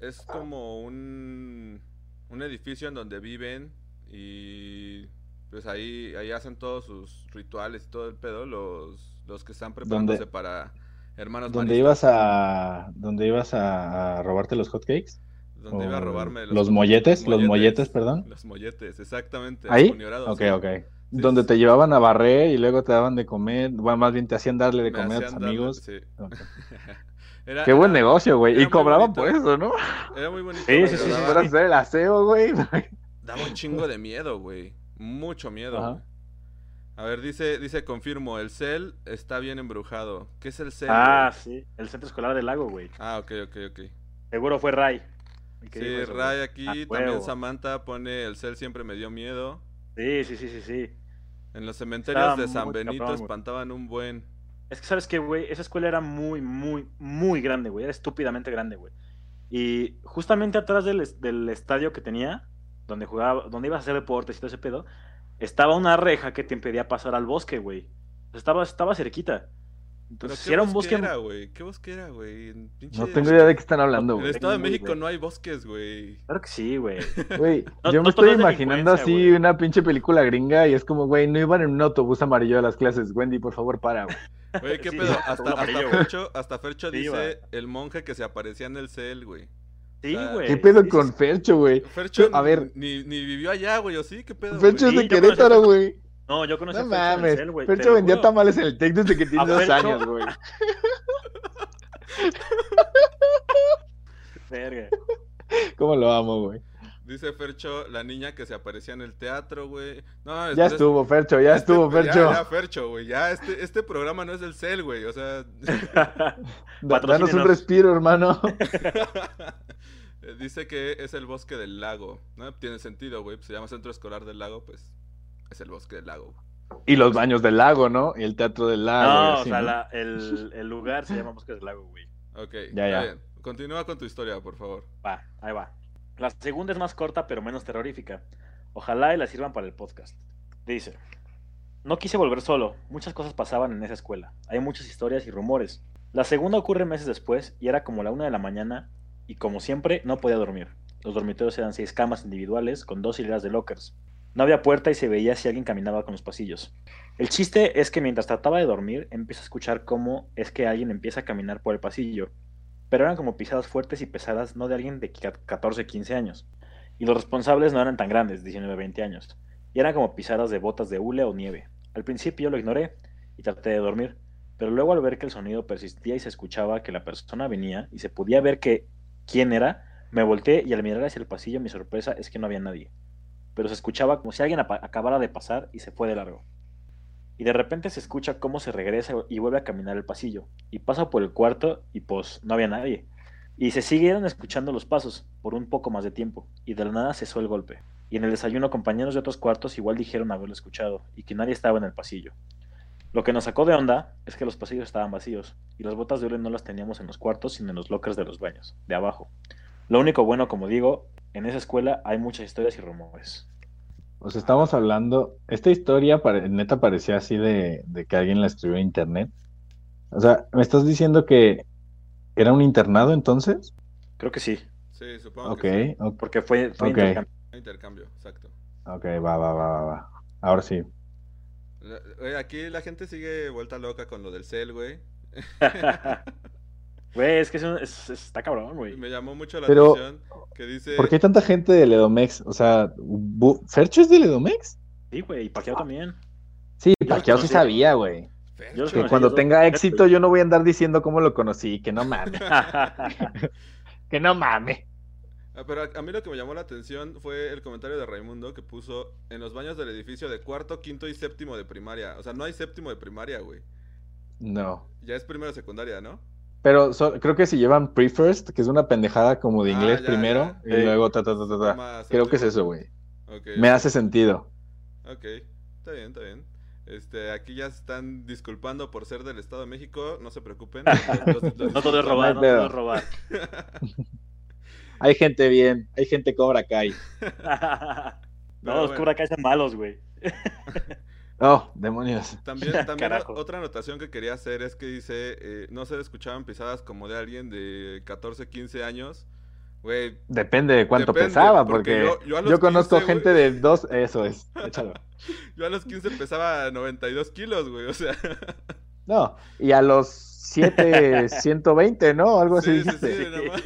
es como un. un edificio en donde viven. Y pues ahí, ahí hacen todos sus rituales y todo el pedo. Los, los que están preparándose ¿Dónde- para hermanos ¿Dónde maristas. ibas a, dónde ibas a, robarte los hotcakes? Donde iba a robarme los molletes, los molletes, perdón. Los molletes, exactamente. ¿Ahí? Ok, sí. ok. Sí, Donde sí, te llevaban a barrer y luego te daban de comer, bueno, más bien te hacían darle de Me comer a tus darle- amigos. sí. Ok. [laughs] Era- Qué buen negocio, güey. Y cobraban por eso, ¿no? Era muy bonito. Sí, sí, sí, Para hacer el aseo, güey. Daba un chingo de miedo, güey. Mucho miedo, Ajá. A ver, dice, dice, confirmo, el cel está bien embrujado. ¿Qué es el cel? Ah, güey? sí. El centro escolar del lago, güey. Ah, ok, ok, ok. Seguro fue Ray. Sí. Ray aquí, A también huevo. Samantha pone, el cel siempre me dio miedo. Sí, sí, sí, sí, sí. En los cementerios Estaba de San Benito cabrón, espantaban un buen. Es que, ¿sabes qué, güey? Esa escuela era muy, muy, muy grande, güey. Era estúpidamente grande, güey. Y justamente atrás del, del estadio que tenía, donde jugaba, donde ibas a hacer deportes y todo ese pedo, estaba una reja que te impedía pasar al bosque, güey. Estaba, estaba cerquita. Entonces, ¿qué si era un bosque bosque. era, güey? ¿Qué bosque era, güey? No tengo idea de qué están hablando, En el güey. Estado de México güey. no hay bosques, güey. Claro que sí, güey. [laughs] Güey, No- yo no me estoy es imaginando así güey. una pinche película gringa y es como, güey, no iban en un autobús amarillo a las clases. Wendy, por favor, para, güey. Güey, ¿qué Sí, pedo? [laughs] Hasta, hasta güey. Fercho, hasta Fercho Sí, dice güey. el monje que se aparecía en el cel, güey. Sí, güey. ¿Qué pedo con. Fercho, güey? Fercho A ver. ni, ni vivió allá, güey, ¿o sí? ¿Qué pedo? Fercho es de Querétaro, güey. No, yo conocí No a Fercho el mames. güey, Fercho vendía tamales en el TEC desde que tiene dos Fercho- años, güey. [laughs] cómo lo amo, güey. Dice Fercho, la niña que se aparecía en el teatro, güey. No, Ya es- estuvo, Fercho, ya este- estuvo, Fercho. Ya, ya, Fercho, güey. Ya, este, este programa no es del cel, güey. O sea, [laughs] Da- Danos un respiro, hermano. [laughs] dice que es el bosque del lago. ¿no? Tiene sentido, güey. Se llama Centro Escolar del Lago, pues es el bosque del lago. Y los baños del lago, ¿no? Y el teatro del lago. no, o sea, ¿no? la- el, el lugar se llama Bosque del Lago, güey. Ok, Ya, ya. bien. Continúa con tu historia, por favor. Va, ahí va. La segunda es más corta, pero menos terrorífica. Ojalá y la sirvan para el podcast. Dice: No quise volver solo. Muchas cosas pasaban en esa escuela. Hay muchas historias y rumores. La segunda ocurre meses después y era como la una de la mañana y como siempre no podía dormir. Los dormitorios eran seis camas individuales con dos hileras de lockers. No había puerta y se veía si alguien caminaba con los pasillos. El chiste es que mientras trataba de dormir, empiezo a escuchar cómo es que alguien empieza a caminar por el pasillo. Pero eran como pisadas fuertes y pesadas, no de alguien de 14, 15 años. Y los responsables no eran tan grandes, 19, 20 años. Y eran como pisadas de botas de hule o nieve. Al principio lo ignoré y traté de dormir. Pero luego al ver que el sonido persistía y se escuchaba que la persona venía y se podía ver que quién era, me volteé y al mirar hacia el pasillo mi sorpresa es que no había nadie. Pero se escuchaba como si alguien acabara de pasar y se fue de largo. Y de repente se escucha cómo se regresa y vuelve a caminar el pasillo. Y pasa por el cuarto y pues no había nadie. Y se siguieron escuchando los pasos por un poco más de tiempo. Y de la nada cesó el golpe. Y en el desayuno compañeros de otros cuartos igual dijeron haberlo escuchado y que nadie estaba en el pasillo. Lo que nos sacó de onda es que los pasillos estaban vacíos y las botas de hule no las teníamos en los cuartos sino en los lockers de los baños, de abajo. Lo único bueno, como digo, en esa escuela hay muchas historias y rumores. Sea, estamos hablando. Esta historia pare- neta parecía así de, de que alguien la escribió en internet. O sea, ¿me estás diciendo que era un internado entonces? Creo que sí, Sí, supongo Ok, que sí. ok, porque fue, fue Ok. intercambio. Intercambio, exacto. ok, va, va, va, va, va. Ahora sí. Güey, aquí la gente sigue vuelta loca con lo del cel, güey. [laughs] Güey, es que es un- es- es- está cabrón, güey. Me llamó mucho la Pero, atención que dice... ¿Por qué hay tanta gente de Ledomex? O sea, Bu- ¿Fercho es de Ledomex? Sí, güey, y Pacquiao también. Sí, lo sí sabía, güey. Que cuando tenga éxito yo no voy a andar diciendo cómo lo conocí, que no mames. [laughs] [laughs] que no mames. Ah, Pero a, a mí lo que me llamó la atención fue el comentario de Raimundo que puso en los baños del edificio de cuarto, quinto y séptimo de primaria. O sea, no hay séptimo de primaria, güey. No. Ya es primero de secundaria, ¿no? Pero so- creo que si llevan pre-first, que es una pendejada como de Ah, inglés ya, primero, ya. y Sí. luego ta, ta, ta, ta, ta. Creo que es eso, güey. Ok, Me hace sentido. Ok, está bien, está bien. Este, aquí ya se están disculpando por ser del Estado de México, no se preocupen. [laughs] Los- los- los No todo es robar, no todo es robar. [laughs] Hay gente bien, hay gente Cobra Kai. [laughs] no, los bueno. Cobra Kai son malos, güey. [laughs] Oh, demonios. También, [laughs] también Carajo. otra anotación que quería hacer es que dice, eh, no se escuchaban pisadas como de alguien de 14, 15 años. Güey, Depende de cuánto Depende, pesaba, porque porque, yo- yo yo, conozco 15, gente güey. de dos, eso es, échalo. yo a los 15 pesaba 92 kilos, güey, o sea. No, y a los 7, 120, ¿no? Algo así sí, sí, dijiste. sí, mames.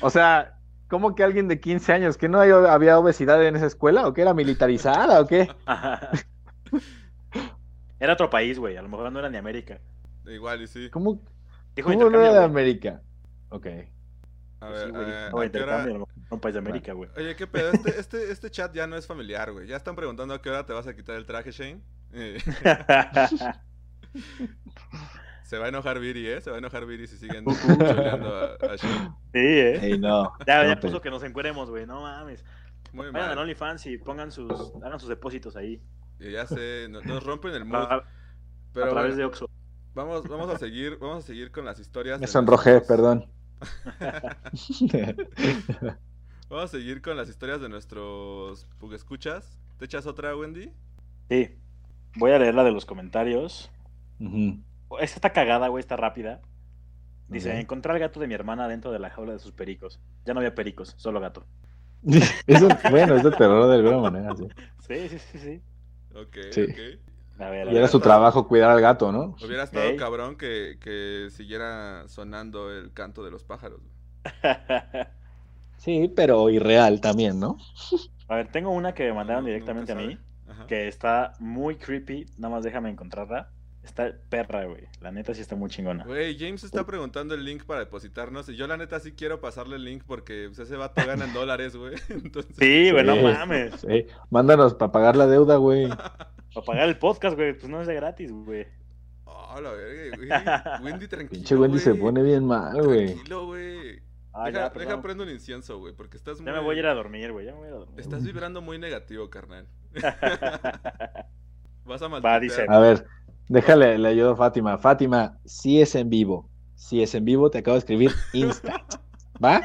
O sea, ¿cómo que alguien de 15 años? ¿Que no hay- había obesidad en esa escuela? ¿O que era militarizada? ¿O qué? [laughs] Era otro país, güey. A lo mejor no era ni América. Igual y sí. ¿Cómo, Dijo cómo no intercambio, era de. América? Ok. A Pues ver, sí, eh, dijo ¿a qué hora- intercambio, un país de América, güey. Oye, qué pedo, este, este, este chat ya no es familiar, güey. Ya están preguntando a qué hora te vas a quitar el traje, Shane. [laughs] [laughs] Se va a enojar Viri, ¿eh? Se va a enojar Viri si siguen chuleando a, a Shane. sí, eh. Ey, no. Ya, no ya puso que nos encueremos, güey. No mames. Muy Vayan mal. al OnlyFans y pongan sus, hagan sus depósitos ahí. Y ya sé, no- nos rompen el A, mood. a- Pero a través bueno, de Oxxo. vamos, vamos a seguir, vamos a seguir con las historias. Me sonrojé, nuestros- perdón. [laughs] Vamos a seguir con las historias de nuestros escuchas. ¿Te echas otra, Wendy? Sí. Voy a leer la de los comentarios. Ujú. Esta está cagada, güey, está rápida. Dice, Ok. encontré al gato de mi hermana dentro de la jaula de sus pericos. Ya no había pericos, solo gato. [laughs] Eso, bueno, es de terror de alguna manera, sí. Sí, sí, sí, sí. Ok, Sí. ok. A ver, a Y era su trabajo cuidar al gato, ¿no? Hubiera estado cabrón que, que siguiera sonando el canto de los pájaros. Sí, pero irreal también, ¿no? [laughs] a ver, tengo una que me mandaron No, directamente a mí. Ajá. que está muy creepy. Nada más déjame encontrarla. Está perra, güey. La neta sí está muy chingona. Güey, James está preguntando el link para depositarnos. Y yo, la neta, sí quiero pasarle el link porque pues, ese vato gana en dólares, güey. [laughs] Entonces... Sí, güey, no Sí. mames. Sí, Mándanos para pagar la deuda, güey. [laughs] Para pagar el podcast, güey, pues no es de gratis, güey. Oh, la verga, güey. [laughs] Wendy, tranquilo. Pinche Wendy se pone bien mal, güey. Tranquilo, güey. Ah, deja, ya, deja prendo un incienso, güey, porque estás muy... Ya me voy a ir a dormir, güey. Ya me voy a ir a dormir. Estás vibrando muy negativo, carnal. Vas a Va, maldita. dice. A ver, déjale, le ayudo a Fátima. Fátima, si es en vivo. Si es en vivo, te acabo de escribir instant. ¿Va?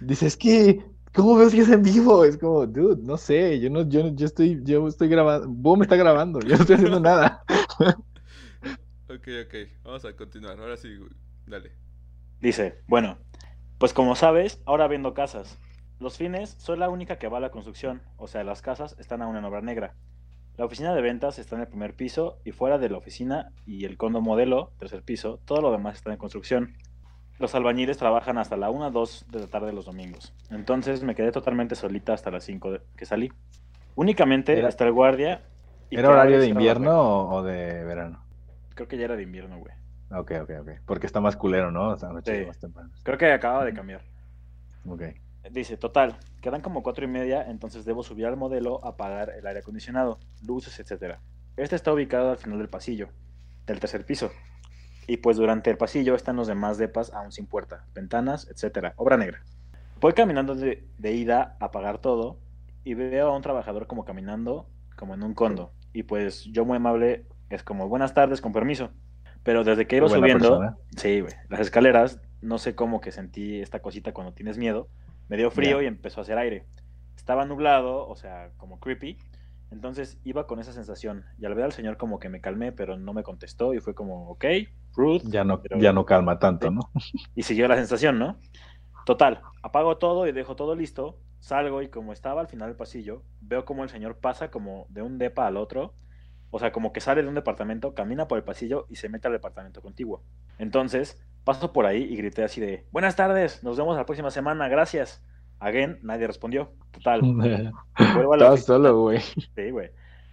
Dices que, ¿cómo veo si es en vivo? Es como, dude, no sé, yo no, yo, yo estoy, yo estoy grabando, vos me está grabando, yo no estoy haciendo nada. [laughs] Ok, ok. Vamos a continuar. Ahora sí. Dale. Dice, bueno, pues como sabes, ahora vendo casas. Los fines soy la única que va a la construcción, o sea, las casas están aún en obra negra. La oficina de ventas está en el primer piso y fuera de la oficina y el condo modelo, tercer piso, todo lo demás está en construcción. Los albañiles trabajan hasta la 1 2 de la tarde los domingos. Entonces me quedé totalmente solita hasta las 5 de- que salí. Únicamente Era- está el guardia. y ¿Era horario de invierno o, o de verano? Creo que ya era de invierno, güey. Ok, ok, ok. Porque está más culero, ¿no? Sí. más. Creo que acaba de cambiar. Ok. Dice, total, quedan como cuatro y media, entonces debo subir al modelo, apagar el aire acondicionado, luces, etcétera. Este está ubicado al final del pasillo, del tercer piso. Y pues durante el pasillo están los demás depas aún sin puerta, ventanas, etcétera. Obra negra. Voy caminando de, de ida a apagar todo y veo a un trabajador como caminando como en un condo. Y pues yo muy amable es como buenas tardes, con permiso. Pero desde que iba subiendo, persona. sí, las escaleras, no sé cómo que sentí esta cosita cuando tienes miedo. Me dio frío y empezó a hacer aire. Estaba nublado, o sea, como creepy. Entonces iba con esa sensación. Y al ver al señor como que me calmé, pero no me contestó y fue como, ok, rude. Ya no, Pero- ya no calma tanto, ¿no? [laughs] Y siguió la sensación, ¿no? Total, apago todo y dejo todo listo. Salgo y como estaba al final del pasillo, veo como el señor pasa como de un depa al otro. O sea, como que sale de un departamento, camina por el pasillo y se mete al departamento contiguo. Entonces, paso por ahí y grité así de, buenas tardes, nos vemos la próxima semana, gracias. Again, nadie respondió. Total, [laughs] vuelvo a la oficina. solo, güey. Sí, güey.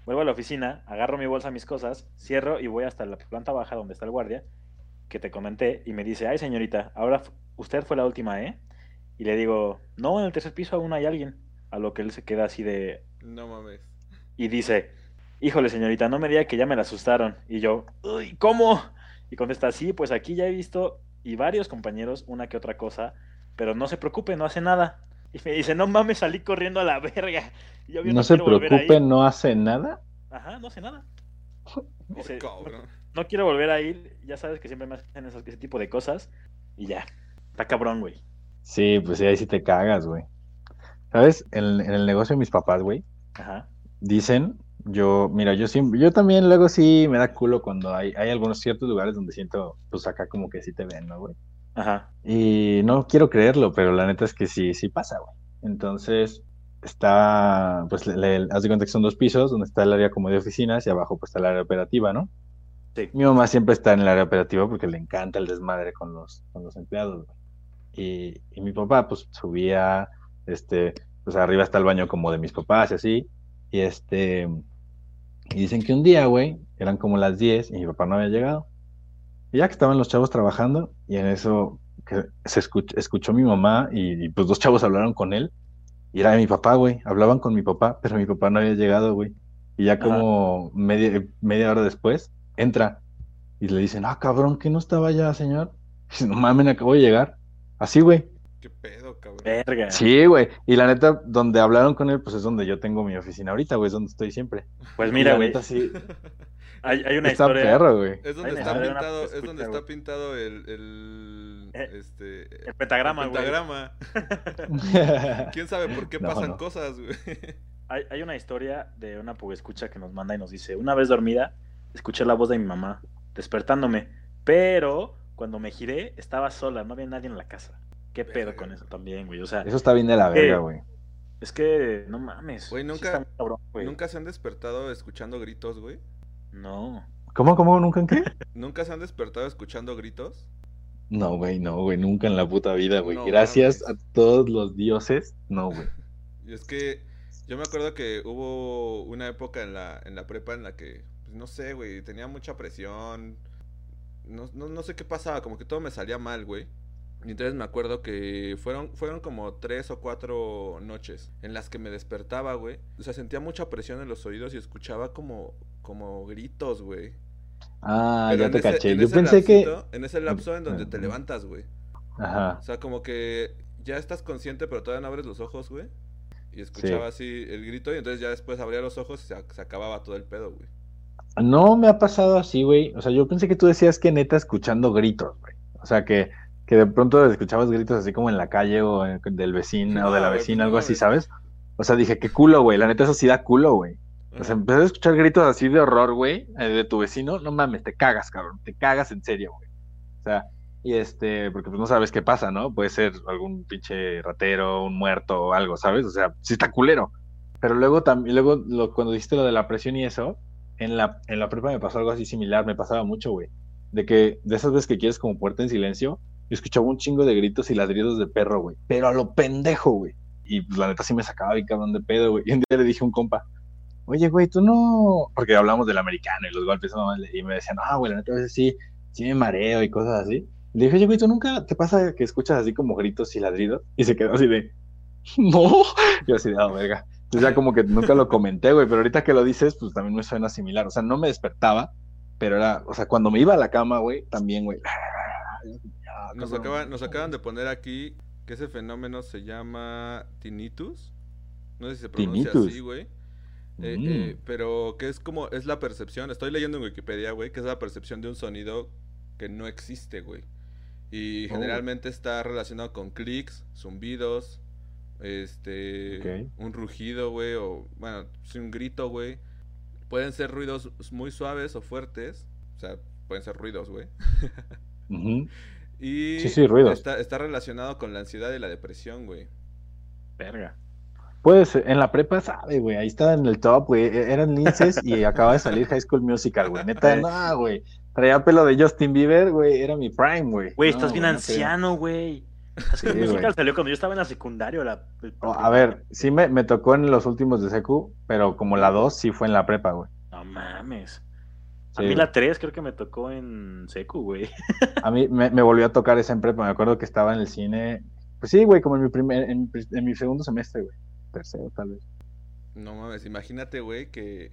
Vuelvo a la oficina, agarro mi bolsa, mis cosas, cierro y voy hasta la planta baja donde está el guardia, que te comenté, y me dice, ay señorita, ahora usted fue la última, ¿eh? Y le digo, no, en el tercer piso aún hay alguien. A lo que él se queda así de... No mames. Y dice, híjole señorita, no me diga que ya me la asustaron. Y yo, uy, ¿cómo? Y contesta, sí, pues aquí ya he visto y varios compañeros una que otra cosa, pero no se preocupe, no hace nada. Y me dice, no mames, salí corriendo a la verga. Y yo, "Yo No se quiero volver a ir". preocupe, no hace nada. Ajá, no sé nada. [laughs] Dice, cabrón. no quiero volver a ir, ya sabes que siempre me hacen ese tipo de cosas. Y ya, está cabrón, güey. Sí, pues sí, ahí sí te cagas, güey. ¿Sabes? En, en el negocio de mis papás, güey, Ajá. dicen, yo, mira, yo siempre, yo también luego sí me da culo cuando hay, hay algunos ciertos lugares donde siento, pues acá como que sí te ven, ¿no, güey? Ajá. Y no quiero creerlo, pero la neta es que sí, sí pasa, güey. Entonces, está, pues, le, le- haz de cuenta que son dos pisos, donde está el área como de oficinas y abajo pues está el área operativa, ¿no? Sí. Mi mamá siempre está en el área operativa porque le encanta el desmadre con los, con los empleados, güey. Y, y mi papá, pues, subía, este, pues arriba está el baño como de mis papás y así. Y este, y dicen que un día, güey, eran como las 10 y mi papá no había llegado. Y ya que estaban los chavos trabajando, y en eso que se escuch- escuchó mi mamá y, y, pues dos chavos hablaron con él. Y era de mi papá, güey. Hablaban con mi papá, pero mi papá no había llegado, güey. Y ya como media, media hora después, entra y le dicen, ah, cabrón, que no estaba ya, señor. [laughs] Y dice, no mames, acabo de llegar. Así, güey. ¿Qué pedo, cabrón? Verga. Sí, güey. Y la neta, donde hablaron con él, pues es donde yo tengo mi oficina ahorita, güey. Es donde estoy siempre. Pues mira, güey. sí. [laughs] Hay, hay una Está historia. perro, güey. Es donde está una pintado, es escucha, donde güey. está pintado el, el Eh, este El pentagrama, el güey. pentagrama. [laughs] ¿Quién sabe por qué No, pasan no. cosas, güey? [laughs] Hay, hay una historia de una escucha que nos manda y nos dice: Una vez dormida, escuché la voz de mi mamá despertándome, pero cuando me giré estaba sola, no había nadie en la casa. ¿Qué pedo Verga. con eso también, güey? O sea, Eso está bien de la verga, Eh, güey. es que no mames. Güey, nunca- está muy cabrón, güey. ¿Nunca se han despertado escuchando gritos, güey? No. ¿Cómo, cómo, nunca en qué? [laughs] ¿Nunca se han despertado escuchando gritos? No, güey, no, güey, nunca en la puta vida, güey. No Gracias mames. a todos los dioses, no, güey. Y [laughs] es que yo me acuerdo que hubo una época en la, en la prepa en la que pues, no sé, güey, tenía mucha presión. No, no, no sé qué pasaba, como que todo me salía mal, güey. Y entonces me acuerdo que fueron, fueron como tres o cuatro noches en las que me despertaba, güey. O sea, sentía mucha presión en los oídos y escuchaba como, como gritos, güey. Ah, Pero ya te ese- caché. Yo pensé que. En ese lapso en donde te levantas, güey. Ajá. O sea, como que ya estás consciente, pero todavía no abres los ojos, güey. Y escuchaba así el grito y entonces ya después abría los ojos y se, se acababa todo el pedo, güey. No me ha pasado así, güey. O sea, yo pensé que tú decías que neta escuchando gritos, güey. O sea, que, que de pronto escuchabas gritos así como en la calle o en- del vecino o de la güey, vecina, algo así. ¿sabes? O sea, dije, qué culo, güey. La neta, eso sí da culo, güey. O sea, empecé a escuchar gritos así de horror, güey, eh, de tu vecino. No mames, te cagas, cabrón. Te cagas en serio, güey. O sea, y este, porque pues no sabes qué pasa, ¿no? Puede ser algún pinche ratero, un muerto o algo, ¿sabes? O sea, sí está culero. Pero luego también, luego lo- cuando dijiste lo de la presión y eso, en la, en la prepa me pasó algo así similar, me pasaba mucho, güey. De que, de esas veces que quieres como puerta en silencio, yo escuchaba un chingo de gritos y ladridos de perro, güey. Pero a lo pendejo, güey. Y pues la neta sí me sacaba bien cabrón de pedo, güey. Y un día le dije a un compa, oye, güey, tú no. Porque hablamos del americano y los golpes, y me decían, ah, güey, la neta a veces sí, sí me mareo y cosas así. Le dije, oye, güey, ¿tú nunca te pasa que escuchas así como gritos y ladridos? Y se quedó así de, no. [laughs] Yo así de, ah, verga. Entonces ya como que nunca lo comenté, güey, pero ahorita que lo dices, pues también me suena similar. O sea, no me despertaba, pero era, o sea, cuando me iba a la cama, güey, también, güey. Ya, Nos, cabrón. acaban, nos acaban de poner aquí que ese fenómeno se llama tinnitus. No sé si se pronuncia Tinnitus. así, güey. Eh, Mm. eh, pero que es como, es la percepción, estoy leyendo en Wikipedia, güey, que es la percepción de un sonido que no existe, güey. Y Oh. generalmente está relacionado con clics, zumbidos, este, un rugido, güey, o, bueno, un grito, güey. Pueden ser ruidos muy suaves o fuertes, o sea, pueden ser ruidos, güey. Ujú. [laughs] Y Sí, sí, ruidos. Está, está relacionado con la ansiedad y la depresión, güey. Verga. Pues ser, en la prepa, sabe, güey, ahí estaba en el top, güey, e- eran linces y [laughs] acaba de salir High School Musical, güey, neta, [laughs] no, güey, traía pelo de Justin Bieber, güey, era mi prime, güey. Güey, No, estás bien güey, no te- anciano, güey. Es que Sí, musical güey. salió cuando yo estaba en la secundaria. La, el- Oh, a ver, sí me, me tocó en los últimos de secu, pero como la 2 sí fue en la prepa, güey. No mames. A Sí, mí la 3 creo que me tocó en secu, güey. A mí me, me volvió a tocar esa en prepa, me acuerdo que estaba en el cine, pues sí, güey, como en mi primer, en, en mi segundo semestre, güey, tercero tal vez. No mames, imagínate, güey, que...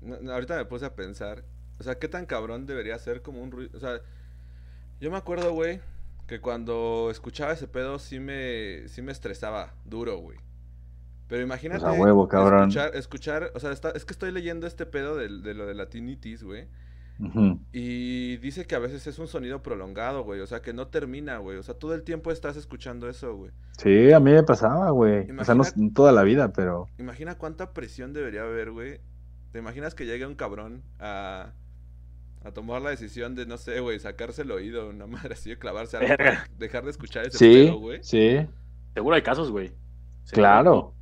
no, ahorita me puse a pensar, o sea, ¿qué tan cabrón debería ser como un ruido? O sea, yo me acuerdo, güey, que cuando escuchaba ese pedo sí me, sí me estresaba duro, güey. Pero imagínate Pues a huevo, cabrón. escuchar, escuchar, o sea, está- es que estoy leyendo este pedo del- de, lo de la tinnitus, güey. Y dice que a veces es un sonido prolongado, güey. O sea, que no termina, güey. O sea, todo el tiempo estás escuchando eso, güey. Sí, a mí me pasaba, güey, o sea, no Imagina- toda la vida, pero... Imagina cuánta presión debería haber, güey. ¿Te imaginas que llegue un cabrón a, a tomar la decisión de, no sé, güey, sacarse el oído, una [laughs] madre así, de clavarse algo dejar de escuchar ese Sí, pedo, güey? sí, Seguro hay casos, güey. Claro.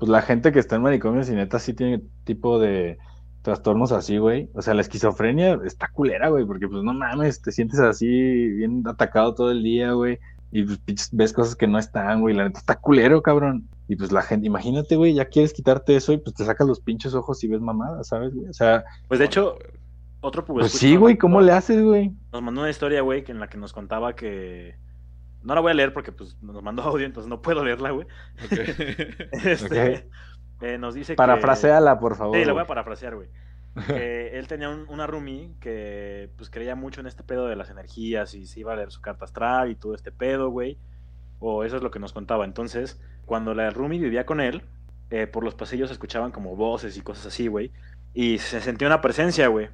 Pues la gente que está en manicomios y neta sí tiene tipo de trastornos así, güey. O sea, la esquizofrenia está culera, güey, porque pues no mames, te sientes así bien atacado todo el día, güey. Y pues, pinches, ves cosas que no están, güey. La neta está culero, cabrón. Y pues la gente, imagínate, güey, ya quieres quitarte eso y pues te sacas los pinches ojos y ves mamadas, ¿sabes, güey? O sea, Pues de hecho, otro pues sí, güey, ¿cómo le haces, güey? Nos mandó una historia, güey, que en la que nos contaba que. No la voy a leer porque pues nos mandó [laughs] audio, entonces no puedo leerla, güey. [laughs] Este, eh, nos dice que. Parafraseala, por favor. Sí, la voy a parafrasear, güey. Que [laughs] él tenía un- una roomie que pues creía mucho en este pedo de las energías y se iba a leer su carta astral y todo este pedo, güey. O eso es lo que nos contaba. Entonces, cuando la roomie vivía con él, eh, por los pasillos se escuchaban como voces y cosas así, güey. Y se sentía una presencia, güey.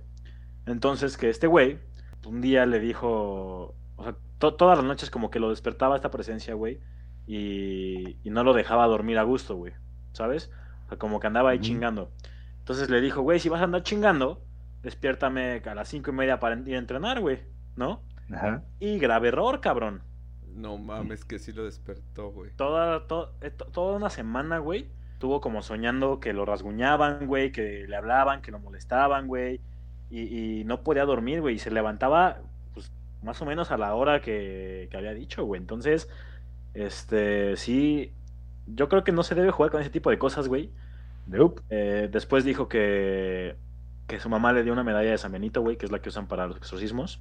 Entonces, que este güey, un día le dijo, o sea, to- todas las noches como que lo despertaba esta presencia, güey. Y, y no lo dejaba dormir a gusto, güey. ¿Sabes? O sea, como que andaba ahí chingando. Entonces le dijo, güey, si vas a andar chingando, despiértame a las cinco y media para ir a entrenar, güey, ¿no? Ajá. Y grave error, cabrón. No mames, que sí lo despertó, güey. Toda, to- eh, to- toda una semana, güey, estuvo como soñando que lo rasguñaban, güey, que le hablaban, que lo molestaban, güey, y, y no podía dormir, güey, y se levantaba, más o menos a la hora que, que había dicho, güey. Entonces, este, sí, yo creo que no se debe jugar con ese tipo de cosas, güey. Nope. Eh, después dijo que que su mamá le dio una medalla de San Benito, güey, que es la que usan para los exorcismos.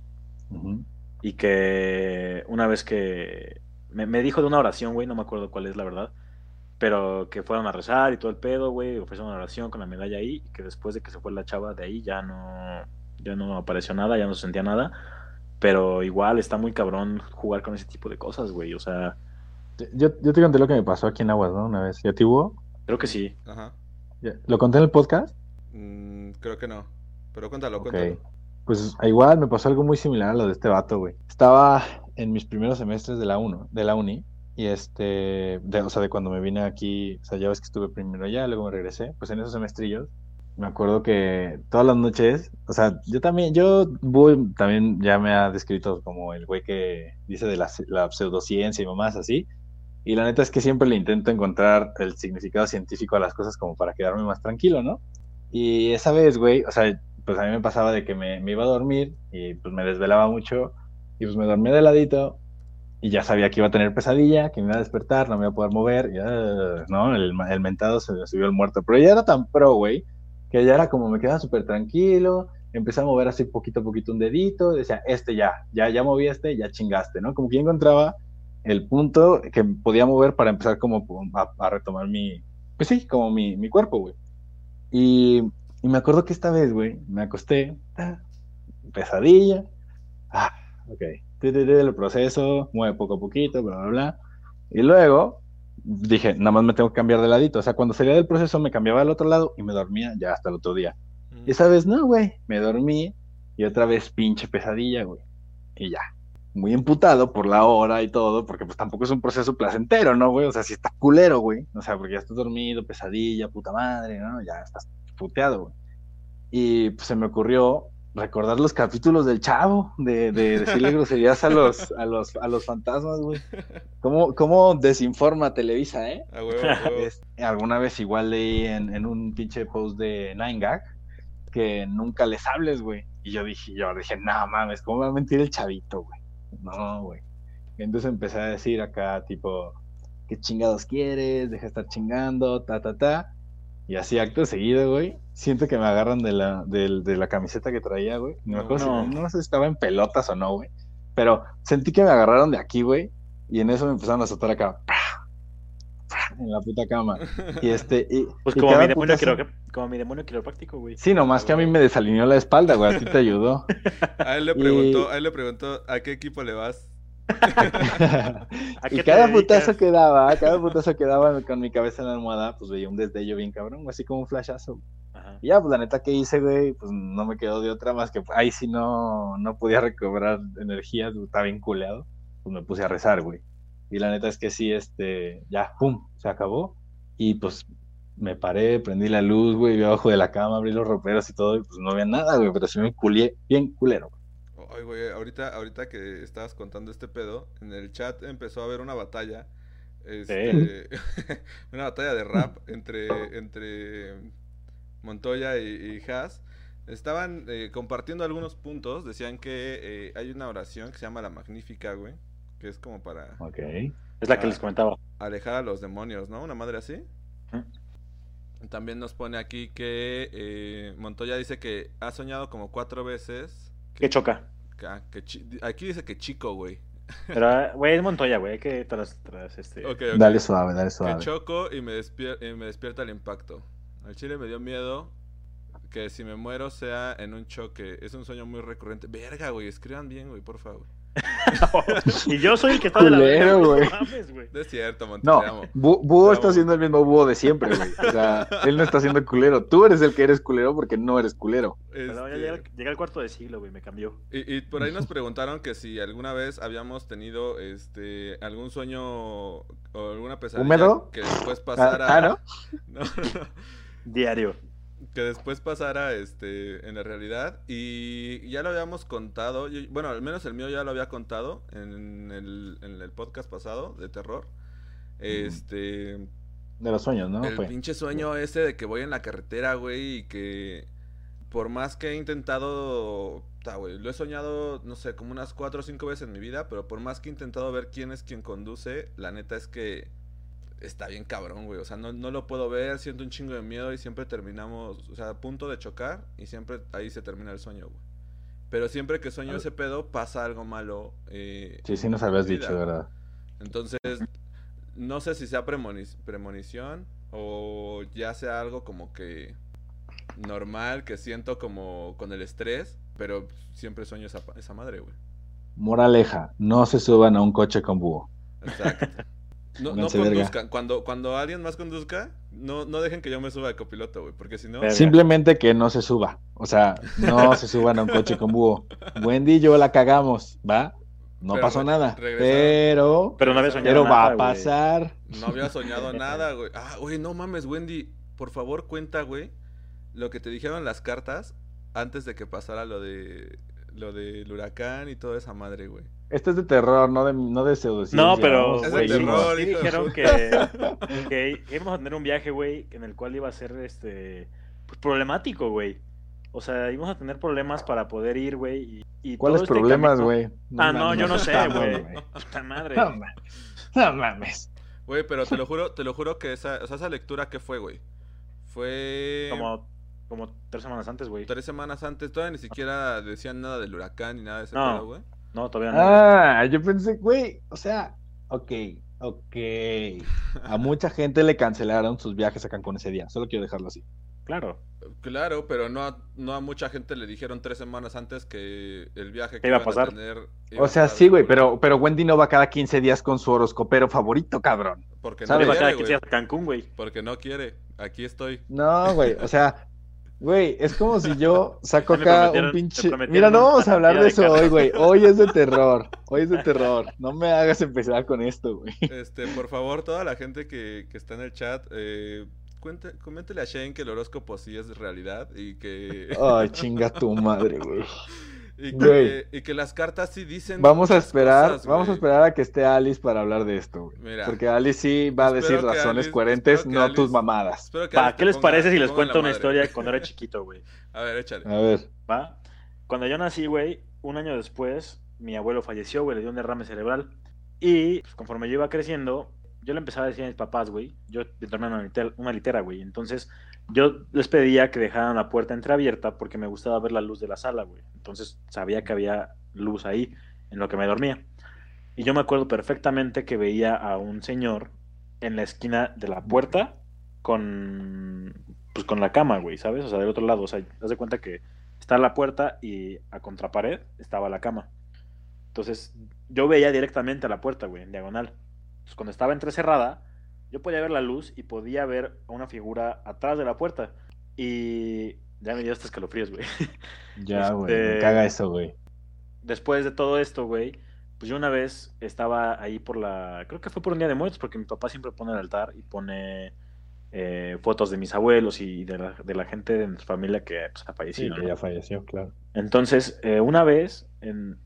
Y que una vez que me, me dijo de una oración, güey, no me acuerdo cuál es la verdad, pero que fueron a rezar y todo el pedo, güey, ofrecieron una oración con la medalla ahí, y que después de que se fue la chava de ahí ya no, ya no apareció nada, ya no se sentía nada, pero igual está muy cabrón jugar con ese tipo de cosas, güey, o sea... Yo, yo te conté lo que me pasó aquí en Aguas, ¿no? Una vez. ¿Ya te hubo? Creo que sí. Ajá. ¿Lo conté en el podcast? Mm, creo que no. Pero cuéntalo, cuéntalo. Pues igual me pasó algo muy similar a lo de este vato, güey. Estaba en mis primeros semestres de la, uno, de la uni y este, de, o sea, de cuando me vine aquí, o sea, ya ves que estuve primero allá, luego me regresé, pues en esos semestrillos, me acuerdo que todas las noches, o sea, yo también, yo voy, también ya me ha descrito como el güey que dice de la, la pseudociencia y mamás así, y la neta es que siempre le intento encontrar el significado científico a las cosas como para quedarme más tranquilo, ¿no? Y esa vez, güey, o sea, pues a mí me pasaba de que me, me iba a dormir y pues me desvelaba mucho y pues me dormía de ladito y ya sabía que iba a tener pesadilla, que me iba a despertar, no me iba a poder mover, ya, ¿no? El, el mentado se me subió el muerto, pero ya era tan pro, güey, que ya era como me quedaba súper tranquilo, empecé a mover así poquito a poquito un dedito, decía, este ya, ya, ya moví este, ya chingaste, ¿no? Como que encontraba el punto que podía mover para empezar como a, retomar mi, pues sí, como mi, mi cuerpo, güey. Y, y, me acuerdo que esta vez, güey, me acosté, pesadilla, ah, ok, el proceso, mueve poco a poquito, bla, bla, bla. Y luego dije, nada más me tengo que cambiar de ladito. O sea, cuando salía del proceso me cambiaba al otro lado y me dormía ya hasta el otro día. Y esa vez no, güey, me dormí y otra vez pinche pesadilla, güey. Y ya. Muy emputado por la hora y todo, porque pues tampoco es un proceso placentero, ¿no, güey? O sea, si está culero, güey. O sea, porque ya estás dormido, pesadilla, puta madre, ¿no? Ya estás puteado, güey. Y pues se me ocurrió recordar los capítulos del chavo, de, de decirle [laughs] groserías a los, a los, a los fantasmas, güey. ¿Cómo, ¿Cómo, desinforma Televisa, eh? alguna vez igual leí en, en, un pinche post de Nine Gag que nunca les hables, güey. Y yo dije, yo dije, no mames, ¿cómo va a mentir el chavito, güey? No, güey. Entonces empecé a decir acá, tipo, ¿qué chingados quieres? Deja de estar chingando, ta, ta, ta. Y así acto seguido, güey, siento que me agarran de la, de, de la camiseta que traía, güey. No, no. sé si estaba en pelotas o no, güey. Pero sentí que me agarraron de aquí, güey. Y en eso me empezaron a azotar acá. En la puta cama. Y este. Y, [laughs] pues como, mi demonio como mi demonio quiropráctico, güey. Sí, nomás que a mí me desalineó la espalda, güey. A ti te ayudó. [laughs] A él le preguntó, a él le preguntó ¿a qué equipo le vas? [laughs] y cada putazo que daba, cada putazo que daba con mi cabeza en la almohada, pues veía un destello bien cabrón, así como un flashazo. Y ya, pues la neta que hice, güey, pues no me quedó de otra más que ahí si no, no podía recobrar energía, pues, estaba bien culeado, pues me puse a rezar, güey. Y la neta es que sí, este, ya, pum, se acabó. Y pues me paré, prendí la luz, güey, vi abajo de la cama, abrí los roperos y todo, y pues no había nada, güey, pero sí me culié bien culero. Ay, güey, ahorita, ahorita que estabas contando este pedo, en el chat empezó a haber una batalla. Este, [laughs] una batalla de rap entre, entre Montoya y, Haas. Estaban eh, compartiendo algunos puntos. Decían que eh, hay una oración que se llama la Magnífica, güey. Que es como para. Ok. Es la que les comentaba. Alejar a los demonios, ¿no? Una madre así. También nos pone aquí que eh, Montoya dice que ha soñado como cuatro veces. Que, choca. aquí dice que chico, güey. Pero, güey, es Montoya, güey. Que tras, tras este. Dale suave, dale suave. Que choco y me, y me despierta el impacto. Al chile me dio miedo que si me muero sea en un choque. Es un sueño muy recurrente. Verga, güey, escriban bien, güey, por favor. [laughs] y yo soy el que está de la verga, güey. No es cierto, No, Búho está siendo el mismo búho de siempre, güey. O sea, [laughs] él no está siendo culero. Tú eres el que eres culero porque no eres culero. Este... llega, al cuarto de siglo, güey, me cambió. Y, por ahí nos preguntaron que si alguna vez habíamos tenido este algún sueño o alguna pesadilla ¿Húmedo? que después pasara. Ah, ¿no? [laughs] no, no. Diario que después pasara este en la realidad y ya lo habíamos contado, bueno, al menos el mío ya lo había contado en el, en el podcast pasado de terror. Este de los sueños, ¿no? El pinche sueño ese de que voy en la carretera, güey, y que por más que he intentado, güey, lo he soñado, no sé, como unas cuatro o cinco veces en mi vida, pero por más que he intentado ver quién es quien conduce, la neta es que está bien cabrón, güey. O sea, no, no lo puedo ver, siento un chingo de miedo y siempre terminamos, o sea, a punto de chocar y siempre ahí se termina el sueño, güey. Pero siempre que sueño ese pedo pasa algo malo. Eh, sí, sí nos habías dicho, ¿verdad? Entonces, no sé si sea premonición o ya sea algo como que normal que siento como con el estrés, pero siempre sueño esa, esa madre, güey. Moraleja, no se suban a un coche con búho. Exacto. No, no conduzcan. Cuando, cuando alguien más conduzca, no, no dejen que yo me suba de copiloto, güey, porque si no... Simplemente que no se suba. O sea, no [laughs] se suban a un coche con búho. Wendy y yo la cagamos, ¿va? No pasó nada. Pero... Pero no había soñado Pero va a pasar. No había [laughs] soñado nada, güey. Ah, güey, no mames, Wendy. Por favor, cuenta, güey, lo que te dijeron las cartas antes de que pasara lo de lo del huracán y toda esa madre, güey. Esto es de terror, no de, no de No, pero es de terror, dijeron que, que, íbamos a tener un viaje, güey, en el cual iba a ser este pues, problemático, güey. O sea, íbamos a tener problemas para poder ir, güey. Y, ¿Cuáles este problemas, güey? ah, no, yo no sé, güey. Puta madre. No, mames. Güey, pero te lo juro, te lo juro que esa, o sea, esa lectura, ¿qué fue, güey? Fue... Como como tres semanas antes, güey. Tres semanas antes, todavía ni siquiera decían nada del huracán ni nada de ese no, güey. No, todavía no. Ah, yo pensé, güey, o sea, ok, ok. A [laughs] mucha gente le cancelaron sus viajes a Cancún ese día, solo quiero dejarlo así. Claro. Claro, pero no a, no a mucha gente le dijeron tres semanas antes que el viaje que iba a pasar. tener, o sea, sí, güey, pero, pero Wendy no va cada 15 días con su horoscopero favorito, cabrón. Porque no quiere, cada 15 días a Cancún, güey. Porque no quiere. Aquí estoy. No, güey, o sea, Güey, es como si yo [laughs] saco acá un pinche. Mira, no vamos a hablar de eso hoy, güey. Hoy es de terror. [laughs] Hoy es de terror. No me hagas empezar con esto, güey. Este, por favor, toda la gente que, que está en el chat, eh, cuente, coméntele a Shane que el horóscopo sí es realidad y que. Ay, chinga tu madre, güey. [laughs] Y que, y que, las cartas sí dicen. Vamos a esperar, vamos a esperar a que esté Alice para hablar de esto, güey. Porque Alice sí va a decir razones coherentes, no tus mamadas. ¿Qué les parece si les cuento una historia [laughs] cuando era chiquito, güey? A ver, échale. A ver. ¿Va? Cuando yo nací, güey, un año después, mi abuelo falleció, güey, le dio un derrame cerebral. Y pues, conforme yo iba creciendo, yo le empezaba a decir a mis papás, güey, yo una litera, una litera, güey. Entonces, yo les pedía que dejaran la puerta entreabierta porque me gustaba ver la luz de la sala, güey. Entonces, sabía que había luz ahí en lo que me dormía. Y yo me acuerdo perfectamente que veía a un señor en la esquina de la puerta con pues con la cama, güey, ¿sabes? O sea, del otro lado, o sea, haz de cuenta que está la puerta y a contrapared estaba la cama. Entonces, yo veía directamente a la puerta, güey, en diagonal. Entonces, cuando estaba entrecerrada, yo podía ver la luz y podía ver a una figura atrás de la puerta. Y ya me dio hasta escalofríos, güey. [laughs] Ya, güey, este... caga eso, güey. Después de todo esto, güey, pues yo una vez estaba ahí por la. Creo que fue por un día de muertos, porque mi papá siempre pone el altar y pone eh, fotos de mis abuelos y de la, de la gente de nuestra familia que pues, ha fallecido. Sí, que ya falleció, claro. Entonces, eh, una vez, en,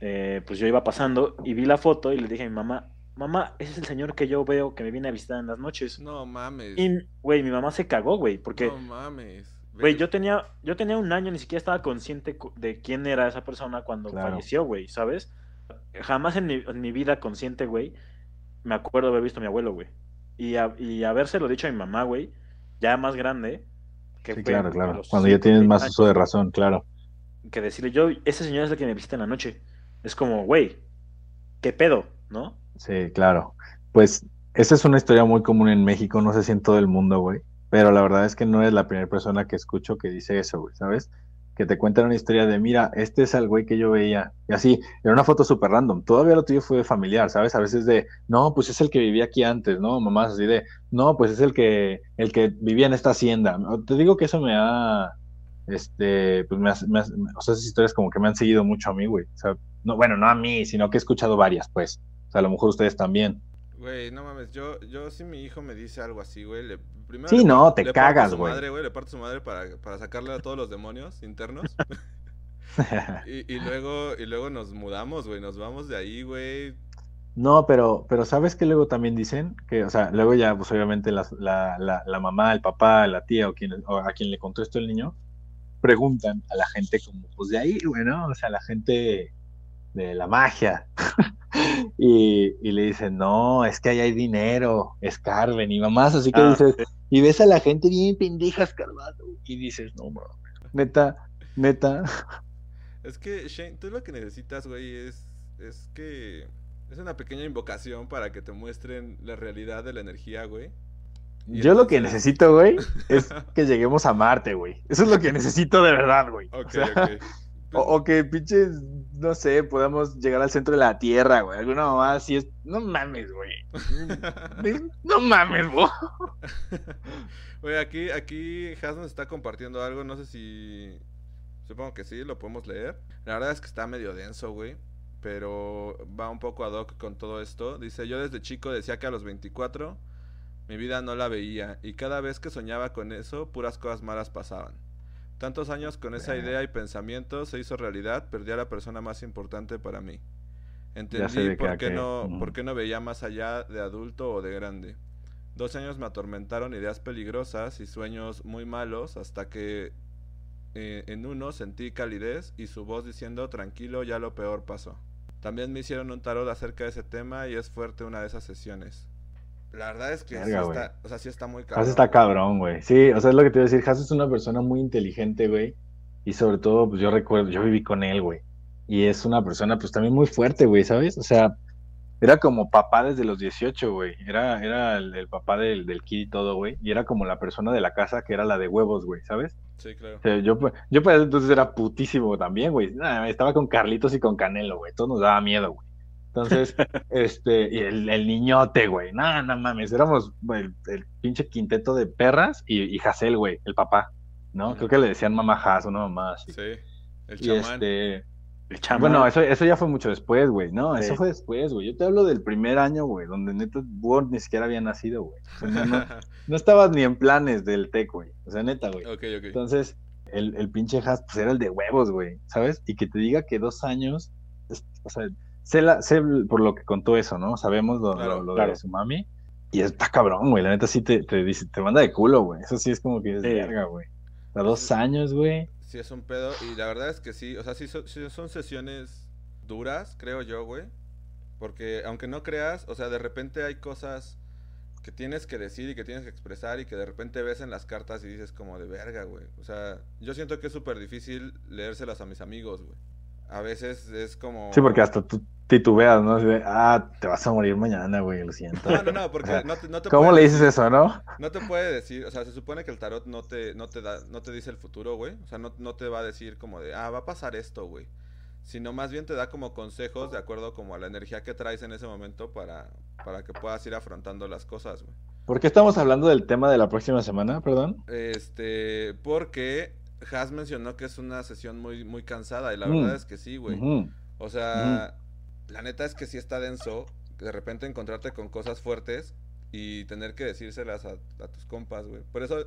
eh, pues yo iba pasando y vi la foto y le dije a mi mamá, mamá, ese es el señor que yo veo que me viene a visitar en las noches. No mames. Y, güey, mi mamá se cagó, güey, porque... No mames. Güey, yo tenía, yo tenía un año, ni siquiera estaba consciente de quién era esa persona cuando falleció, güey, ¿sabes? Jamás en mi, en mi, vida consciente, güey, me acuerdo de haber visto a mi abuelo, güey. Y, a, y habérselo dicho a mi mamá, güey, ya más grande. Que sí, claro, claro. Cuando ya tienes más uso de razón, claro. Que decirle, yo, ese señor es el que me visita en la noche. Es como, güey, ¿qué pedo? ¿No? Sí, claro. Pues esa es una historia muy común en México, no sé si en todo el mundo, güey. Pero la verdad es que no es la primera persona que escucho que dice eso, güey, ¿sabes? Que te cuentan una historia de, mira, este es el güey que yo veía. Y así, era una foto súper random. Todavía lo tuyo fue familiar, ¿sabes? A veces de, no, pues es el que vivía aquí antes, ¿no? Mamás así de, no, pues es el que, el que vivía en esta hacienda. Te digo que eso me ha, este, pues me, me, o sea, esas historias como que me han seguido mucho a mí, güey. O sea, no, bueno, no a mí, sino que he escuchado varias, pues. O sea, a lo mejor ustedes también. Güey, no mames, yo, yo si mi hijo me dice algo así, güey, le, primero sí, no, te cagas, güey. Madre, güey, le parto su madre para, para sacarle a todos los demonios internos. [laughs] [laughs] y, y, luego, y luego nos mudamos, güey, nos vamos de ahí, güey. No, pero, pero ¿sabes qué luego también dicen? Que, o sea, luego ya, pues obviamente la, la, la, la mamá, el papá, la tía o, quien, o a quien le contó esto el niño, preguntan a la gente como, pues de ahí, güey, ¿no? O sea, la gente de la magia. [laughs] y, y, le dicen, no, es que ahí hay dinero, escarben y mamás, así que Ah, dices, sí. y ves a la gente bien pendeja escarbando y dices, no, mames, neta, neta, [laughs] Es que, Shane, tú lo que necesitas, güey, es, es que... Es una pequeña invocación para que te muestren la realidad de la energía, güey. Y yo lo que necesito, güey, es [laughs] que lleguemos a Marte, güey. Eso es lo que necesito de verdad, güey. Ok, O sea, ok. O, o que pinches, no sé, podamos llegar al centro de la Tierra, güey. Alguna mamá así es. No mames, güey. [laughs] No mames, güey. [laughs] Oye, aquí, aquí Has nos está compartiendo algo, no sé si... Supongo que sí, lo podemos leer. La verdad es que está medio denso, güey. Pero va un poco ad hoc con todo esto. Dice, yo desde chico decía que a los 24 mi vida no la veía. Y cada vez que soñaba con eso, puras cosas malas pasaban. Tantos años con esa idea y pensamiento se hizo realidad, perdí a la persona más importante para mí. Entendí por qué, no, por qué no veía más allá de adulto o de grande. Dos años me atormentaron ideas peligrosas y sueños muy malos hasta que eh, en uno sentí calidez y su voz diciendo tranquilo ya lo peor pasó. También me hicieron un tarot acerca de ese tema y es fuerte una de esas sesiones. La verdad es que Verga, está, o sea, sí está muy Has está cabrón, güey. Sí, o sea, es lo que te iba a decir. Has es una persona muy inteligente, güey. Y sobre todo, pues yo recuerdo, yo viví con él, güey. Y es una persona, pues también muy fuerte, güey, ¿sabes? O sea, era como papá desde los 18, güey. Era, era el, el papá del, del kid y todo, güey. Y era como la persona de la casa que era la de huevos, güey, ¿sabes? Sí, claro. O sea, yo, pues, yo para entonces era putísimo también, güey. Nah, estaba con Carlitos y con Canelo, güey. Todo nos daba miedo, güey. Entonces, este, y el, el niñote, güey. No, no mames, éramos el, el pinche quinteto de perras y, y Hassel, güey, el papá, ¿no? Creo que le decían mamá Hass, una mamá así. Sí, el Y chamán. este, El chamán. bueno, eso, eso ya fue mucho después, güey. No, eso fue después, güey. Yo te hablo del primer año, güey, donde neta Word ni siquiera había nacido, güey. O sea, no, [laughs] no, no estabas ni en planes del TEC, güey. O sea, neta, güey. ok, ok. Entonces, el, el pinche Haas, pues era el de huevos, güey, ¿sabes? Y que te diga que dos años, es- o sea, sé, la- sé por lo que contó eso, ¿no? Sabemos lo, Claro, lo- lo claro. de su mami. Y está cabrón, güey. La neta sí te, te dice, te manda de culo, güey. Eso sí es como que es Sí. verga, güey. A dos años, güey. Sí, es un pedo. Y la verdad es que sí. O sea, sí, son- sí son sesiones duras, creo yo, güey. Porque aunque no creas, o sea, de repente hay cosas que tienes que decir y que tienes que expresar y que de repente ves en las cartas y dices como de verga, güey. O sea, yo siento que es súper difícil leérselas a mis amigos, güey. A veces es como... Sí, porque hasta tú titubeas, ¿no? Así de, ah, te vas a morir mañana, güey, lo siento. No, no, no, [laughs] O porque sea, no te, no te ¿Cómo puede le dices eso, no? No te puede decir, o sea, se supone que el tarot no te, no te da, no te dice el futuro, güey. O sea, no, no te va a decir como de, ah, va a pasar esto, güey. Sino más bien te da como consejos de acuerdo como a la energía que traes en ese momento para, para que puedas ir afrontando las cosas, güey. ¿Por qué estamos hablando del tema de la próxima semana, perdón? Este, porque Has mencionó que es una sesión muy, muy cansada y la Mm. verdad es que sí, güey. O sea, la neta es que sí está denso de repente encontrarte con cosas fuertes y tener que decírselas a, a tus compas, güey. Por eso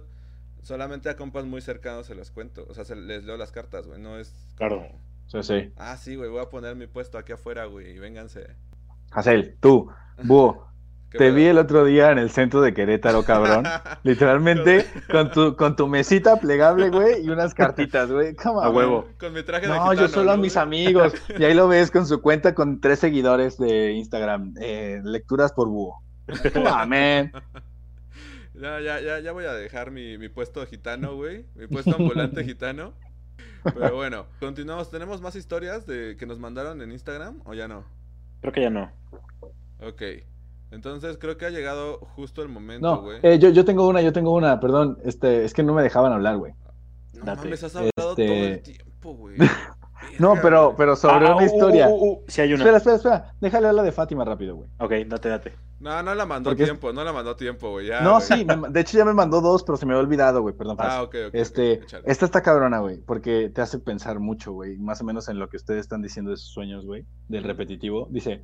solamente a compas muy cercanos se los cuento. O sea, se, les leo las cartas, güey. No es Claro. Sí, sí. ah, sí, güey, voy a poner mi puesto aquí afuera, güey, y vénganse. Hazel, tú, búho, ¿Qué te vi el otro día en el centro de Querétaro, cabrón. [laughs] Literalmente con tu, con tu mesita plegable, güey, y unas [laughs] cartitas, güey. A huevo. Con mi traje de No, yo solo a ¿no, mis amigos. Y ahí lo ves con su cuenta con tres seguidores de Instagram. eh, lecturas por búho. Man. [laughs] Ya, ya, ya, ya voy a dejar mi, mi puesto gitano, güey. Mi puesto ambulante gitano. Pero bueno, continuamos. ¿Tenemos más historias de que nos mandaron en Instagram o ya no? Creo que ya no. Ok. Entonces creo que ha llegado justo el momento, No, güey. eh, yo, yo tengo una, yo tengo una, perdón. Este, es que no me dejaban hablar, güey. no date. mames, has hablado Este- todo el tiempo, güey. [laughs] No, pero, pero sobre Ah, una uh, historia. uh, uh, uh, sí hay una. Espera, espera, espera. Déjale hablar de Fátima rápido, güey. Ok, date, date. No, no la mandó a Porque tiempo, no la mandó a tiempo, güey. ya, no, güey. sí, me de hecho ya me mandó dos, pero se me había olvidado, güey. Perdón. Ah, ok, ok. Este, ok, échale. esta está cabrona, güey, porque te hace pensar mucho, güey, más o menos en lo que ustedes están diciendo de sus sueños, güey, del repetitivo. Dice,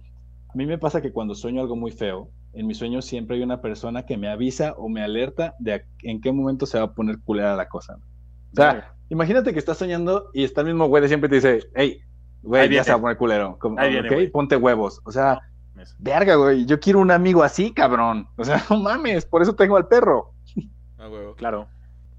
a mí me pasa que cuando sueño algo muy feo, en mis sueños siempre hay una persona que me avisa o me alerta de en qué momento se va a poner culera la cosa. O sea, imagínate que estás soñando y está el mismo güey de siempre te dice, hey, Ahí güey, ya se va a poner culero. Como, Ahí viene, ok, güey. ponte huevos. O sea, verga, güey, yo quiero un amigo así, cabrón. O sea, [laughs] no mames, por eso tengo al perro. Ah, huevo. Claro.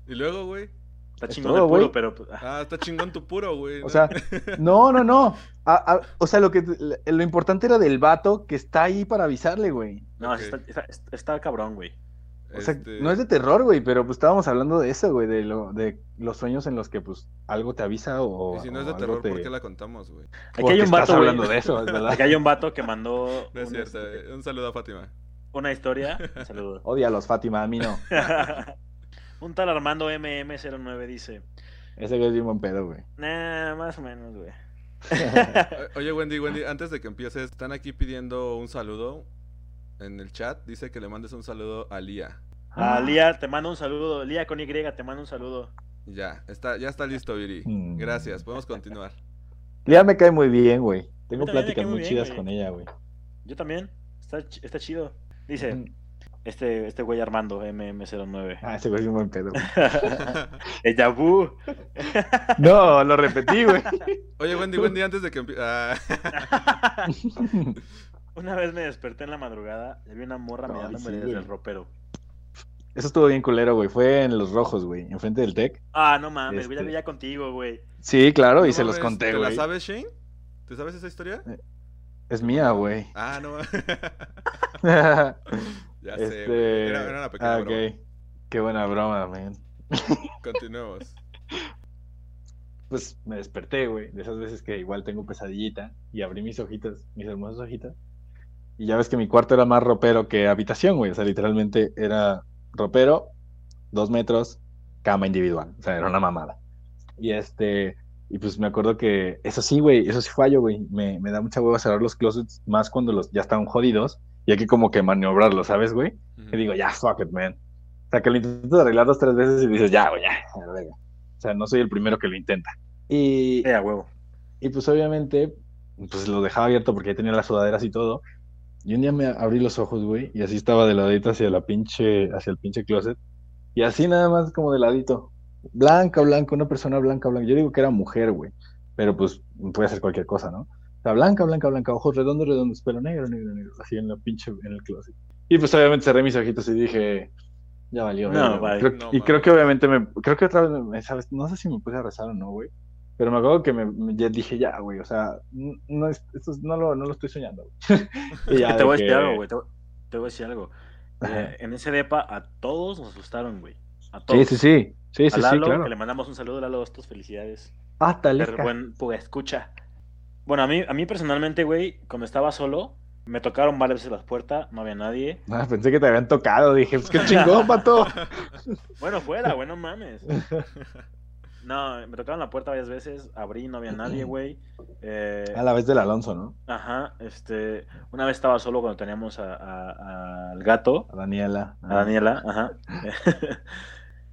Y luego, güey. Está Es chingón todo, el puro, güey. pero. pues, ah, Ah, está chingón tu puro, güey. O ¿no? sea, [laughs] no, no, no. A- a- o sea, lo que lo importante era del vato que está ahí para avisarle, güey. No, está, está, está cabrón, güey. O sea, Este, no es de terror, güey, pero pues estábamos hablando de eso, güey, de lo, de los sueños en los que pues algo te avisa o. Y si no es de terror, te- ¿por qué la contamos, güey? Aquí Porque hay un estás vato, güey. hablando de eso, es verdad. Aquí hay un vato que mandó No es un, cierto. este, eh. Un saludo a Fátima. una historia. [laughs] Un saludo. Odialos, Fátima, a mí no. [laughs] un tal Armando MM09 dice: Ese güey es bien buen pedo, güey. Nah, más o menos, güey. [laughs] [laughs] Oye, Wendy, Wendy, antes de que empieces, están aquí pidiendo un saludo en el chat. Dice que le mandes un saludo a Lía. A Lía, te mando un saludo. Lía con Y, te mando un saludo. Ya, está, ya está listo, Viri. Mm. Gracias, podemos continuar. Lía me cae muy bien, güey. Tengo pláticas muy muy bien, chidas güey. con ella, güey. Yo también. Está, está chido. Dice: Mm. Este, este güey Armando, MM09. Ah, ese güey es bien buen pedo. güey. [laughs] El Yabu. No, lo repetí, güey. Oye, Wendy, Wendy, antes de que empie- ah, [laughs] Una vez me desperté en la madrugada y vi una morra mirándome sí, desde güey. el ropero. Eso estuvo bien culero, güey. Fue en Los Rojos, güey, enfrente del TEC. Ah, no mames, güey, Este- veía contigo, güey. Sí, claro, y se los mames, conté, ¿Te la güey. sabes, Shane? ¿Te sabes esa historia? Es mía, güey. Ah, no. [laughs] ya ya sé. Era, era una pequeña ah, broma. ok. Qué buena broma, man. [laughs] [laughs] Continuemos. Pues me desperté, güey, de esas veces que igual tengo pesadillita y abrí mis ojitos, mis hermosas ojitas. Y ya ves que mi cuarto era más ropero que habitación, güey. O sea, literalmente era ropero, dos metros, cama individual. O sea, era una mamada. Y este, y pues me acuerdo que eso sí, güey, eso sí fallo, güey. Me, me da mucha hueva cerrar los closets, más cuando los ya están jodidos y hay que como que maniobrarlos, ¿sabes, güey? Ujú. que digo, ya, fuck it, man. O sea, que lo intento arreglar dos, tres veces y dices, ya, güey, ya. O sea, no soy el primero que lo intenta. Y, Sí, a huevo. y pues obviamente, pues lo dejaba abierto porque ya tenía las sudaderas y todo. Y un día me abrí los ojos, güey, y así estaba de ladito hacia la pinche, hacia el pinche closet. Y así nada más como de ladito. Blanca, blanca, una persona blanca, blanca. Yo digo que era mujer, güey. Pero pues puede ser cualquier cosa, ¿no? Sea, blanca, blanca, blanca, ojos redondos, redondos, pelo negro, negro, negro. Así en la pinche, en el closet. Y pues obviamente cerré mis ojitos y dije, ya valió. No, bye. Creo- No, y mames. creo que obviamente me, creo que otra vez me, ¿sabes? No sé si me puse a rezar o no, güey. Pero me acuerdo que me, me- ya dije, ya, güey, o sea, no, es- esto es- no, lo, no lo estoy soñando, güey. [laughs] Y ya te voy a decir que- algo, güey. Te, te voy a decir algo. Eh, en ese depa a todos nos asustaron, güey. A Sí, todos. sí, sí. Sí, A sí, sí, Lalo, claro. que le mandamos un saludo, Lalo, estos felicidades. Ah, tal buen pues, escucha. Bueno, a mí, a mí personalmente, güey, cuando estaba solo, me tocaron varias veces las puertas, no había nadie. Ah, pensé que te habían tocado, dije, pues qué chingón, [laughs] pato. Bueno, fuera, güey, no mames. No, me tocaron la puerta varias veces, abrí, no había nadie, güey. Eh, A la vez del Alonso, ¿no? Ajá, este, una vez estaba solo cuando teníamos a- a- al gato, A Daniela. a Daniela, ajá. [laughs]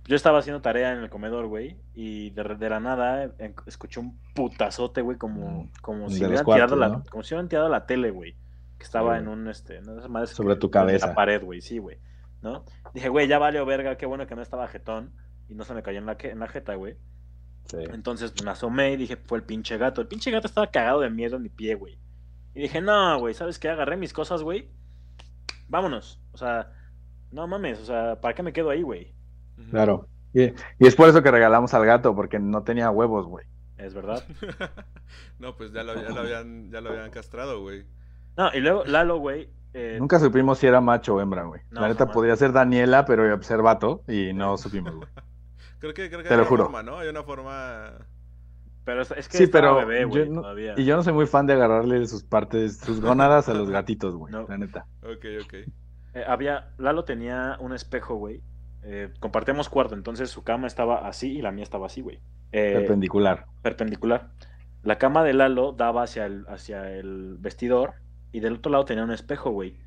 Yo estaba haciendo tarea en el comedor, güey, y de, de la nada eh, escuché un putazote, güey, como, como Mm, si de los hubieran tirado la, ¿no? como si hubieran tirado la tele, güey, que estaba Sí, en un, este, en esas madres Sobre que- tu En cabeza. la pared, güey, sí, güey, ¿no? Dije, güey, ya valió verga, qué bueno que no estaba jetón y no se me cayó en la, en la jeta, güey. Sí. Entonces me asomé y dije, fue el pinche gato. El pinche gato estaba cagado de miedo en mi pie, güey. Y dije, no, güey, ¿sabes qué? Agarré mis cosas, güey. Vámonos. O sea, no mames, o sea, ¿para qué me quedo ahí, güey? Claro. Y, y es por eso que regalamos al gato, porque no tenía huevos, güey. Es verdad. [laughs] no, pues ya lo, ya lo habían, ya lo habían castrado, güey. No, y luego Lalo, güey. eh, Nunca supimos si era macho o hembra, güey. No, la neta jamás. podría ser Daniela, pero iba a ser vato, y no supimos, güey. [laughs] Creo que, creo que Te hay lo una juro. forma, ¿no? Hay una forma... Pero es, que Sí, pero bebé, yo güey, no- todavía. Y yo no soy muy fan de agarrarle sus partes, sus gónadas a los [laughs] gatitos, güey. No. La neta. Ok, ok. Eh, había, Lalo tenía un espejo, güey. Eh, compartíamos cuarto, entonces su cama estaba así y la mía estaba así, güey. Eh, Perpendicular. perpendicular. La cama de Lalo daba hacia el, hacia el vestidor y del otro lado tenía un espejo, güey.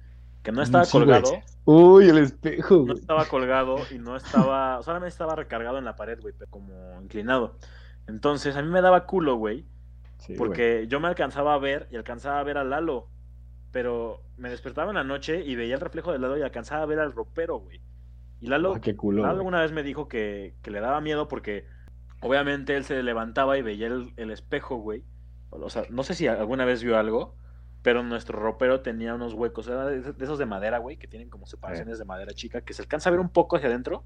Que no estaba Mm, güey. colgado, Uy, el espejo, no estaba colgado y no estaba, solamente estaba recargado en la pared, güey, pero como inclinado. Entonces a mí me daba culo, güey, Sí, güey. porque yo me alcanzaba a ver y alcanzaba a ver a Lalo, pero me despertaba en la noche y veía el reflejo de Lalo y alcanzaba a ver al ropero, güey. Y Lalo, Ah, qué culo. Lalo alguna vez me dijo que, que le daba miedo porque obviamente él se levantaba y veía el, el espejo, güey. O sea, no sé si alguna vez vio algo, pero nuestro ropero tenía unos huecos, era de, esos de madera, güey, que tienen como separaciones de madera chica, que se alcanza a ver un poco hacia adentro,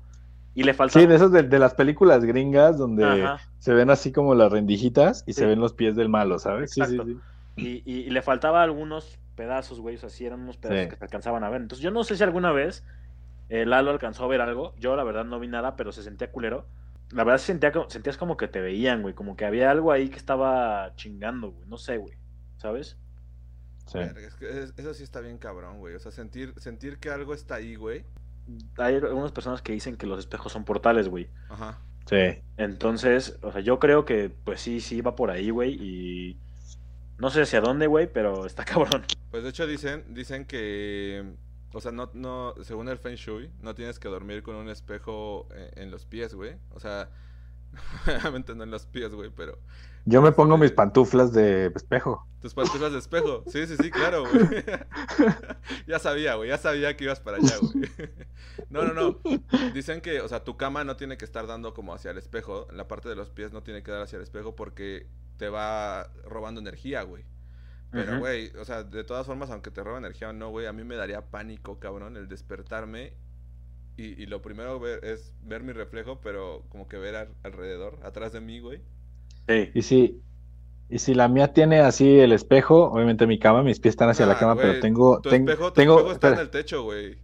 Y le faltaba... Sí, de esos de, de las películas gringas donde Ajá. se ven así como las rendijitas y Sí. se ven los pies del malo, ¿sabes? Sí, sí, Exacto. sí. Y, y- y le faltaba algunos pedazos, güey. O sea, sí eran unos pedazos que se alcanzaban a ver. Entonces, yo no sé si alguna vez eh, Lalo alcanzó a ver algo. Yo, la verdad, no vi nada, pero se sentía culero. La verdad, se sentía, como- sentías como que te veían, güey. Como que había algo ahí que estaba chingando, güey. No sé, güey. ¿Sabes? Sí. Es que es- eso sí está bien cabrón, güey. O sea, sentir, sentir que algo está ahí, güey. Hay algunas personas que dicen que los espejos son portales, güey. Ajá. Sí. Entonces, o sea, yo creo que, pues sí, sí va por ahí, güey. Y no sé hacia dónde, güey, pero está [laughs] cabrón. Pues de hecho dicen, dicen que, o sea, no, no, según el Feng Shui, no tienes que dormir con un espejo en, en los pies, güey. O sea, [laughs] obviamente no en los pies, güey, pero Yo me pongo mis pantuflas de espejo. tus pantuflas de espejo. Sí, sí, sí, claro, güey. [laughs] ya sabía, güey, ya sabía que ibas para allá, güey. [laughs] no, no, no. Dicen que, o sea, tu cama no tiene que estar dando como hacia el espejo. La parte de los pies no tiene que dar hacia el espejo porque te va robando energía, güey. Pero, güey, o sea, de todas formas, aunque te roba energía o no, güey, a mí me daría pánico, cabrón, el despertarme y, y lo primero ver, es ver mi reflejo, pero como que ver al- alrededor, atrás de mí, güey. Sí. Y si, y si la mía tiene así el espejo, obviamente mi cama, mis pies están hacia la Ah, cama, güey, pero tengo, Tu ten- espejo, tu tengo, espejo está en espera, el techo, güey.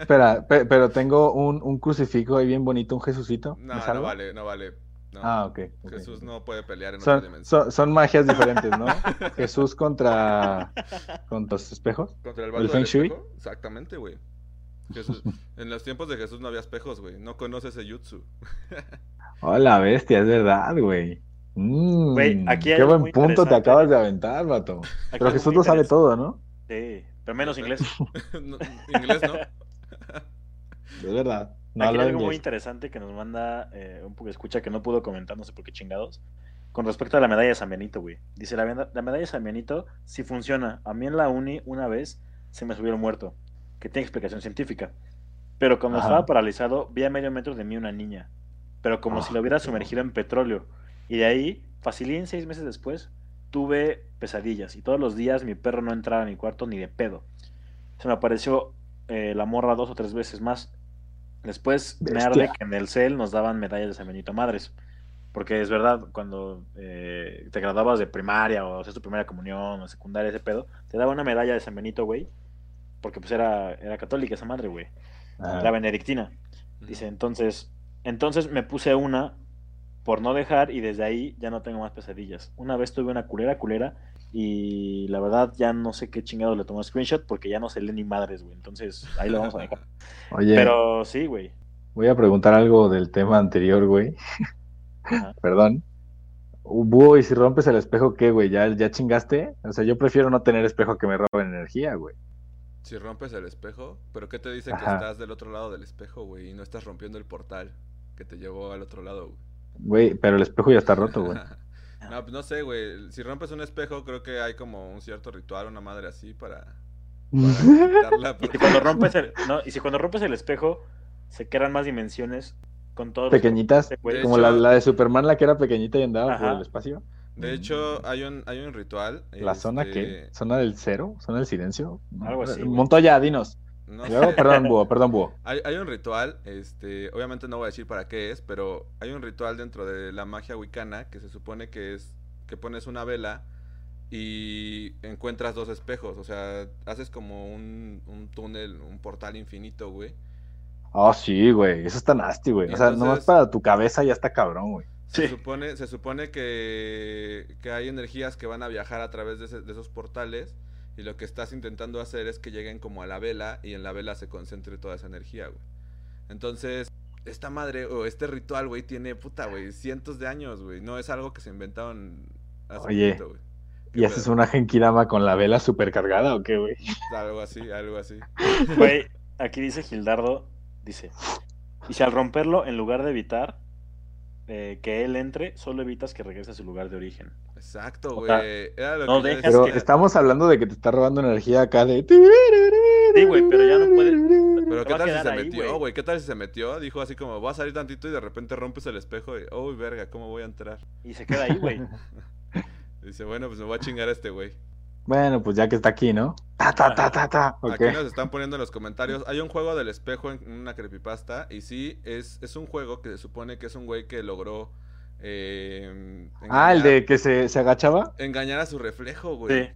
espera, [laughs] pe- pero tengo un, un crucifijo ahí bien bonito, un Jesucito. No, ¿Me no vale, no vale. No. Ah, ok. ok, Jesús no puede pelear en otra Son, dimensión. son, son magias diferentes, ¿no? [laughs] Jesús contra, contra los espejos. ¿Contra el ¿el Feng Shui? espejo? Exactamente, güey. Jesús- [laughs] en los tiempos de Jesús no había espejos, güey. No conoces ese jutsu. Hola, bestia, es verdad, güey. Mm, Güey, aquí hay qué buen punto te acabas de aventar, vato. Aquí Pero Jesús lo sabe todo, ¿no? Sí, pero menos inglés. [laughs] No, Inglés, ¿no? Es verdad. No Aquí hay algo muy interesante que nos manda eh, un poco escucha que no pudo comentar, no sé por qué chingados. Con respecto a la medalla de San Benito, güey. Dice, la, medalla de San Benito sí funciona. A mí en la uni una vez se me subió el muerto, que tiene explicación científica. Pero cuando Ajá. estaba paralizado, vi a medio metro de mí una niña. Pero como si Ah, lo hubiera sumergido en petróleo. Y de ahí, facilín seis meses después, tuve pesadillas. Y todos los días mi perro no entraba a mi cuarto ni de pedo. Se me apareció eh, la morra dos o tres veces más. Después me arde que en el CEL nos daban medallas de San Benito Madres. Porque es verdad, cuando eh, te graduabas de primaria o hacías tu primera comunión o secundaria, ese pedo, te daba una medalla de San Benito, güey. Porque pues era, era católica esa madre, güey. Ajá. Era benedictina. Dice, entonces, entonces me puse una por no dejar y desde ahí ya no tengo más pesadillas. Una vez tuve una culera culera y la verdad ya no sé qué chingado le tomó screenshot porque ya no se lee ni madres, güey. Entonces ahí lo vamos a dejar. [laughs] Oye, Pero sí, güey. voy a preguntar algo del tema anterior, güey. Ajá. [laughs] Perdón. Búho, y si rompes el espejo, ¿qué, güey? ¿Ya, ¿Ya chingaste? O sea, yo prefiero no tener espejo que me roben energía, güey. Si rompes el espejo, ¿pero qué te dice que estás del otro lado del espejo, güey? Y no estás rompiendo el portal que te llevó al otro lado, güey. Güey, pero el espejo ya está roto, güey. [laughs] no, pues no sé, güey. Si rompes un espejo, creo que hay como un cierto ritual, una madre así para, para [laughs] quitarla. Y si cuando rompes el, no, y si cuando rompes el espejo se crean más dimensiones con todos Pequeñitas, como hecho- la, la de Superman, la que era pequeñita y andaba por Ajá. el espacio. De hecho, hay un, hay un ritual. ¿La zona este, qué? ¿Zona del cero? ¿Zona del silencio? Algo así. Montoya, dinos. No sé. perdón, Búho, perdón, Búho. Hay, hay un ritual, este, obviamente no voy a decir para qué es, pero hay un ritual dentro de la magia wicana que se supone que es que pones una vela y encuentras dos espejos, o sea, haces como un, un túnel, un portal infinito, güey. Oh, sí, güey. Eso está nasty, güey. O sea, Entonces- nomás para tu cabeza ya está cabrón, güey. Se Sí. supone, se supone que, que hay energías que van a viajar a través de, ese- de esos portales y lo que estás intentando hacer es que lleguen como a la vela y en la vela se concentre toda esa energía, güey. Entonces, esta madre o este ritual, güey, tiene puta, güey, cientos de años, güey. No es algo que se inventaron hace Oye, poquito, güey. ¿Qué ¿Y haces pedo? una genkidama con la vela supercargada o qué, güey? [laughs] Algo así, algo así. Güey, aquí dice Gildardo, dice, y si al romperlo, en lugar de evitar eh, que él entre, solo evitas que regrese a su lugar de origen. Exacto, O güey. sea, Era lo no que Pero estamos hablando de que te está robando energía acá de... Sí, güey, pero ya no puede- Pero qué tal si se ahí, metió, güey. ¿Qué tal si se metió? Dijo así como, voy a salir tantito y de repente rompes el espejo y, uy, verga, ¿cómo voy a entrar? Y se queda ahí, güey. [laughs] Dice, bueno, pues me voy a chingar a este güey. Bueno, pues ya que está aquí, ¿no? Ta, ta, ta, ta, ta. Aquí nos están poniendo en los comentarios. Hay un juego del espejo en una creepypasta. Y sí, es, es un juego que se supone que es un güey que logró. Eh, Ah, el de que se, se agachaba. Engañar a su reflejo, güey. Sí.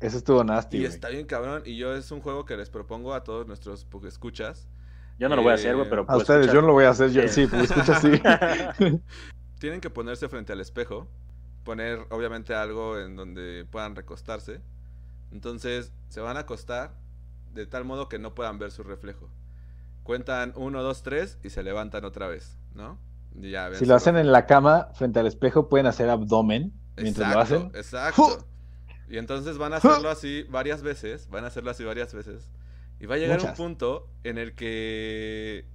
Eso estuvo nasty, Y güey. está bien cabrón. Y yo es un juego que les propongo a todos nuestros escuchas. Yo no lo voy a hacer, güey, Eh, pero. A ustedes, escuchar. yo no lo voy a hacer. Yo, Sí. sí, pues escucha así. [laughs] Tienen que ponerse frente al espejo. Poner, obviamente, algo en donde puedan recostarse. Entonces, se van a acostar de tal modo que no puedan ver su reflejo. Cuentan 1, 2, 3 y se levantan otra vez, ¿no? Ya Si lo hacen en la cama, frente al espejo, pueden hacer abdomen mientras lo hacen. Exacto. Y entonces van a hacerlo así varias veces. Van a hacerlo así varias veces. Y va a llegar Muchas. un punto en el que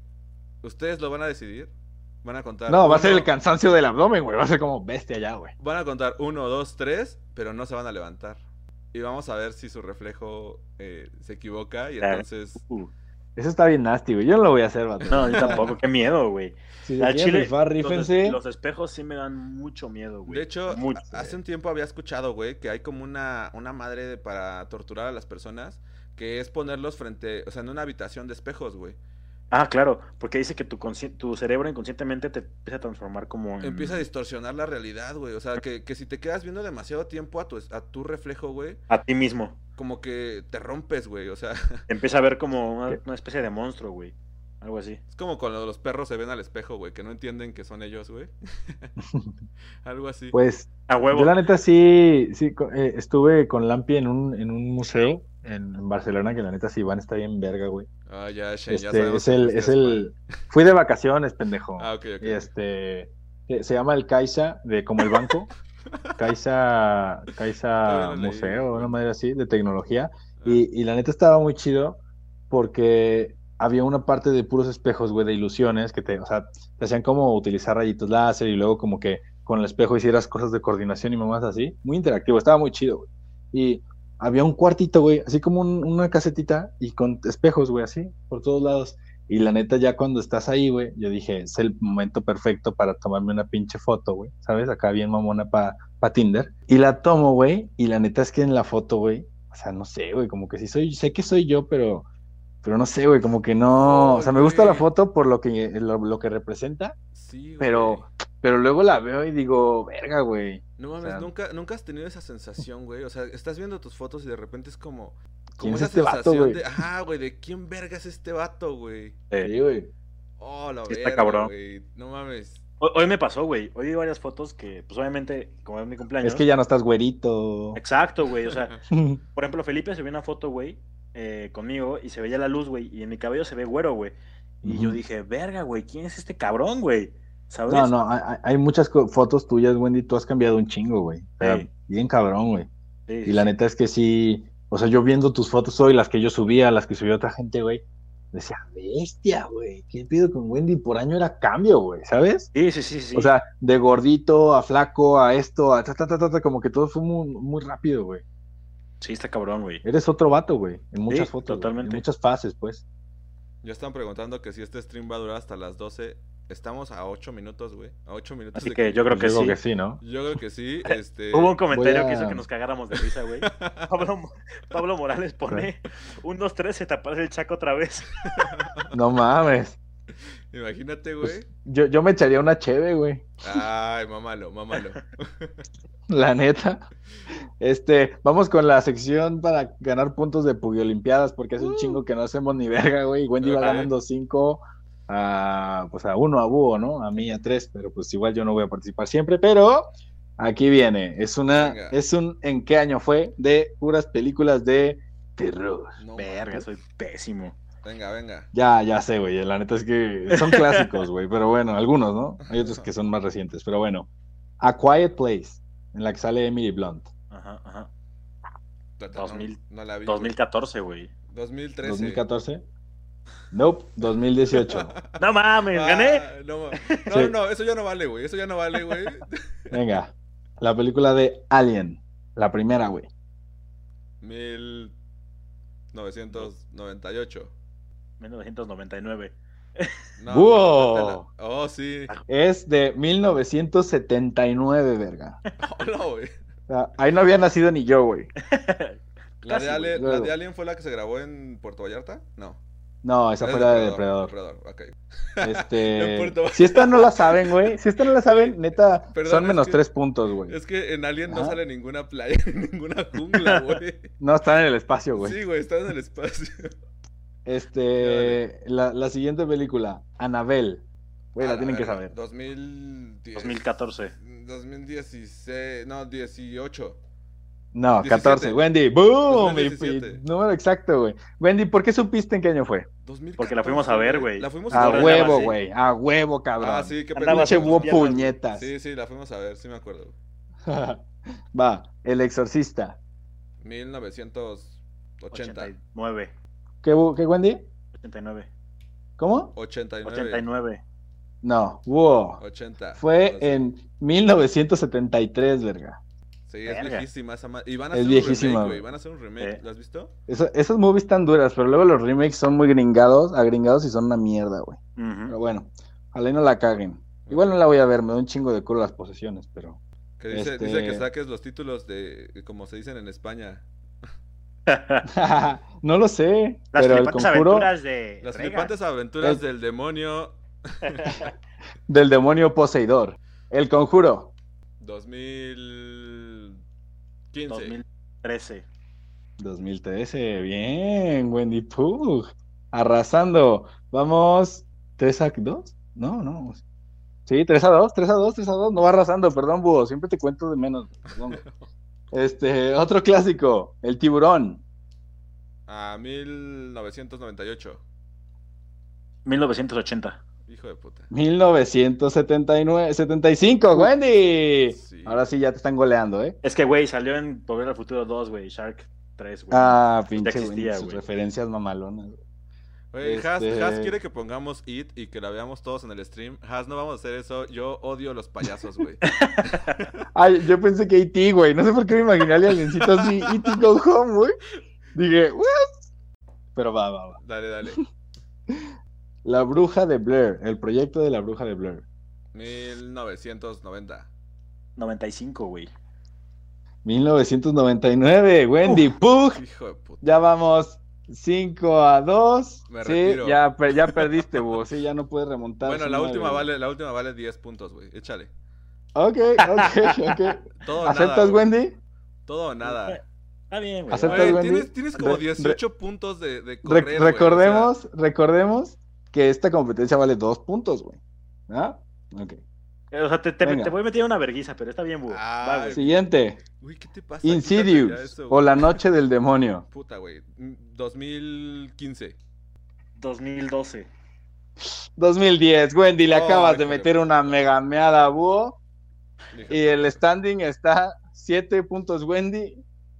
ustedes lo van a decidir. Van a contar. No, va a ser uno- el cansancio del abdomen, güey. Va a ser como bestia ya, güey. Van a contar 1, 2, 3, pero no se van a levantar. Y vamos a ver si su reflejo eh, se equivoca. Y entonces. Uh, Eso está bien nasty, güey. Yo no lo voy a hacer, vato. no, yo tampoco. Qué miedo, güey. Si chile, rifar, los, rífense. es- los espejos sí me dan mucho miedo, güey. De hecho, Mucho, hace un tiempo había escuchado, güey, que hay como una, una madre de- para torturar a las personas. Que es ponerlos frente. O sea, en una habitación de espejos, güey. Ah, claro, porque dice que tu, tu cerebro inconscientemente te empieza a transformar como en... Empieza a distorsionar la realidad, güey. O sea, que, que si te quedas viendo demasiado tiempo a tu, a tu reflejo, güey, a ti mismo. como que te rompes, güey. O sea, [laughs] Te empieza a ver como una, especie de monstruo, güey. Algo así. es como cuando los perros se ven al espejo, güey, que no entienden que son ellos, güey. [laughs] Algo así. Pues A huevo. yo la neta sí, sí eh, estuve con Lampi en un, en un museo en, Barcelona, que la neta sí van, está bien verga, güey. Ah, ya, Shane, ya Este, sabemos es el, es el, fui de vacaciones, pendejo. Ah, ok, ok. Y este, se se llama el Caixa, de como el banco. [laughs] Caixa, Caixa Museo, una manera así, de tecnología. Ah, Y, y la neta estaba muy chido porque había una parte de puros espejos, güey, de ilusiones que te, o sea, te hacían como utilizar rayitos láser y luego como que con el espejo hicieras cosas de coordinación y mamás así. Muy interactivo, estaba muy chido, güey. Y había un cuartito, güey, así como un- una casetita y con espejos, güey, así, por todos lados. Y la neta, ya cuando estás ahí, güey, yo dije, es el momento perfecto para tomarme una pinche foto, güey, ¿sabes? Acá bien mamona para pa Tinder. Y la tomo, güey, y la neta es que en la foto, güey, o sea, no sé, güey, como que sí soy, sé que soy yo, pero, pero no sé, güey, como que no, o sea, me gusta la foto por lo que, lo, lo que representa, Sí, pero, pero luego la veo y digo, verga, güey. No mames, o sea- nunca, nunca has tenido esa sensación, güey. O sea, estás viendo tus fotos y de repente es como. ¿Quién Como es esa este vato, sensación güey? de. Ajá, güey, de quién verga es este vato, güey. Sí, güey. Oh, la Sí está verga, cabrón. güey. No mames. Hoy, me pasó, güey. Hoy vi varias fotos que, pues obviamente, como es mi cumpleaños. Es que ya no estás güerito. Exacto, güey. O sea, [laughs] por ejemplo, Felipe se vio una foto, güey, eh, conmigo y se veía la luz, güey. Y en mi cabello se ve güero, güey. Y yo dije, verga, güey, ¿quién es este cabrón, güey? ¿Sabes? No, no, hay, hay- muchas fotos tuyas, Wendy, tú has cambiado un chingo, güey. O sea, Sí. Bien cabrón, güey. Sí, Y la sí. neta es que sí, o sea, yo viendo tus fotos hoy, las que yo subía, las que subió otra gente, güey, decía, bestia, güey, ¿qué pido con Wendy? Por año era cambio, güey, ¿sabes? Sí, sí, sí, sí. O sea, de gordito a flaco a esto, a ta, ta, ta, ta, ta, como que todo fue muy, muy rápido, güey. sí, está cabrón, güey. Eres otro vato, güey, en muchas Sí, fotos, totalmente. en muchas fases, pues. Ya están preguntando que si este stream va a durar hasta las 12. Estamos a 8 minutos, güey. A 8 minutos. Así de que yo creo que digo sí. que sí, ¿no? Yo creo que sí. [laughs] Este. Hubo un comentario que hizo que nos cagáramos de risa, güey. [laughs] Pablo, Pablo Morales pone un, dos, tres, se te aparece el chaco otra vez. [laughs] No mames. Imagínate, güey. Pues, yo, yo me echaría una cheve, güey. Ay, mámalo, mámalo. La neta. Este, vamos con la sección para ganar puntos de Pugiolimpiadas, porque es un chingo que no hacemos ni verga, güey. Wendy va ganando 5 a, pues a uno a Búho, ¿no? A mí a 3, pero pues igual yo no voy a participar siempre, pero aquí viene. Es una, Venga. es un ¿en qué año fue? De puras películas de terror. No Verga, soy pésimo. Venga, venga. Ya, ya sé, güey. La neta es que son clásicos, güey. Pero bueno, algunos, ¿no? Hay otros que son más recientes. Pero bueno. A Quiet Place, en la que sale Emily Blunt. Ajá, ajá. Tata, 2000, no, no la vi. güey. 2014, güey. 2013. 2014. Nope, 2018. No mames, gané. Ah, no, no, Sí. no, eso ya no vale, güey. Eso ya no vale, güey. [laughs] Venga. La película de Alien. La primera, güey. 1998. 1999. No, ¡Wow! no la- Oh, sí. Es de 1979, verga. Hola, güey. O sea, ahí no había nacido ni yo, güey. [laughs] ¿La, Casi, de güey. Alien, ¿La de Alien fue la que se grabó en Puerto Vallarta? No. No, esa Es fue la de Depredador. Este, [laughs] si esta no la saben, güey, si esta no la saben, neta, Perdón, son menos que- tres puntos, güey. Es que en Alien no sale ninguna playa, ni [laughs] ninguna jungla, [laughs] güey. No están en el espacio, güey. Sí, güey, está en el espacio. Este, la, la siguiente película, Anabel. Güey, la tienen que saber. 2010. 2014. 2016, no, 18. No, 17. 14. Wendy, boom. Y- y 2017. número exacto, güey. Wendy, ¿por qué supiste en qué año fue? 2014, Porque la fuimos a ver, güey. La fuimos A ver. huevo, así. güey. A huevo, cabrón. Ah, sí, qué güey. puñetas. Sí, sí, la fuimos a ver, sí me acuerdo. [laughs] Va, El Exorcista. 1980. 89. ¿Qué, qué Wendy? 89. ¿Cómo? 89. 89. No, wow. 80. Fue Así. en 1973, verga. Sí, es Verga. viejísima esa Y van a Es hacer viejísima, un remake, güey. güey. Van a hacer un remake. Sí. ¿Lo has visto? Eso- esas movies están duras, pero luego los remakes son muy gringados, agringados y son una mierda, güey. Ujú. Pero bueno, ojalá no la caguen. Igual no la voy a ver, me da un chingo de culo las posesiones, pero. Que dice, Este- dice que saques los títulos de, como se dicen en España. [laughs] [laughs] no lo sé, Las pero el flipantes conjuro aventuras de. Las flipantes aventuras del demonio [laughs] del demonio poseidor. El conjuro. 2015. 2013. 2013, bien, Wendy Pooh. Arrasando. Vamos, 3 a 2? No, no. Sí, 3 a 2, 3 a 2, 3 a 2. No va arrasando, perdón, Búho. Siempre te cuento de menos. perdón. [laughs] Este, otro clásico, El Tiburón. A 1998. 1980. Hijo de puta. 1979, 75, Wendy. Sí. Ahora sí ya te están goleando, ¿eh? Es que, güey, salió en Volver al Futuro 2, güey. Shark 3, güey. Ah, pinche existía, Wendy, sus güey. referencias mamalonas. Oye, Has, Este- Has quiere que pongamos It y que la veamos todos en el stream. Has, no vamos a hacer eso. Yo odio los payasos, güey. [laughs] Ay, yo pensé que E.T., güey. No sé por qué me imaginé al aliencito así, E.T. Go Home, güey. Dije, ¿what? Pero va, va, va. Dale, dale. [laughs] La bruja de Blair, el proyecto de la bruja de Blair. 1990. 95, güey. 1999, Wendy Pug. Hijo de puta. Ya vamos 5 a 2. Me sí, retiro. ya, ya perdiste, búho. Sí, ya no puedes remontar. Bueno, la última vale, la última vale 10 puntos, güey. Échale. Ok, ok, [laughs] ok. Todo nada. ¿Aceptas. Wendy? Todo o nada. Está bien, güey. ¿Aceptas, Güey, Wendy? tienes, tienes como Re- 18 puntos de, de Re- correr, güey, o sea, recordemos, recordemos que esta competencia vale 2 puntos, güey. ¿Ah? Ok. O sea, te, te, te voy a meter una verguiza, pero está bien, Va, güey. Siguiente. Uy, ¿qué te pasa? Insidious eso, o. La Noche del Demonio. Puta, güey. Mm, 2015. 2012. 2010, Wendy, le Oh, acabas de meter una mega meada a Búho. Y el standing está 7 puntos Wendy,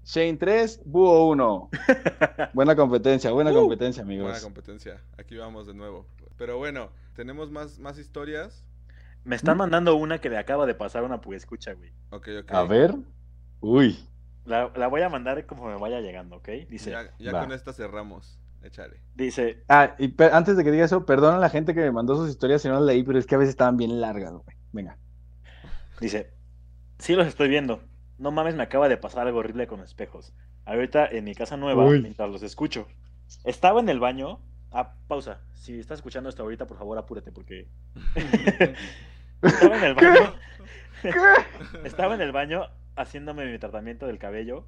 Shane 3, Búho 1. [laughs] Buena competencia, buena Uh, competencia, Buena amigos. competencia. Aquí vamos de nuevo. Pero bueno, tenemos más, más historias. Me están mandando una que le acaba de pasar una pues escucha, güey. Ok, ok. A ver. Uy. La, la voy a mandar como me vaya llegando, ¿ok? Dice, Ya, con esta cerramos. Échale. dice, Ah, y antes de que diga eso, perdona a la gente que me mandó sus historias si no las leí, pero es que a veces estaban bien largas, güey. Venga. dice, sí los estoy viendo. No mames, me acaba de pasar algo horrible con espejos. Ahorita en mi casa nueva, Uy. mientras los escucho. Estaba en el baño. Ah, pausa. Si estás escuchando esto ahorita, por favor, apúrate porque [laughs] estaba en el baño. [laughs] Estaba en el baño haciéndome mi tratamiento del cabello,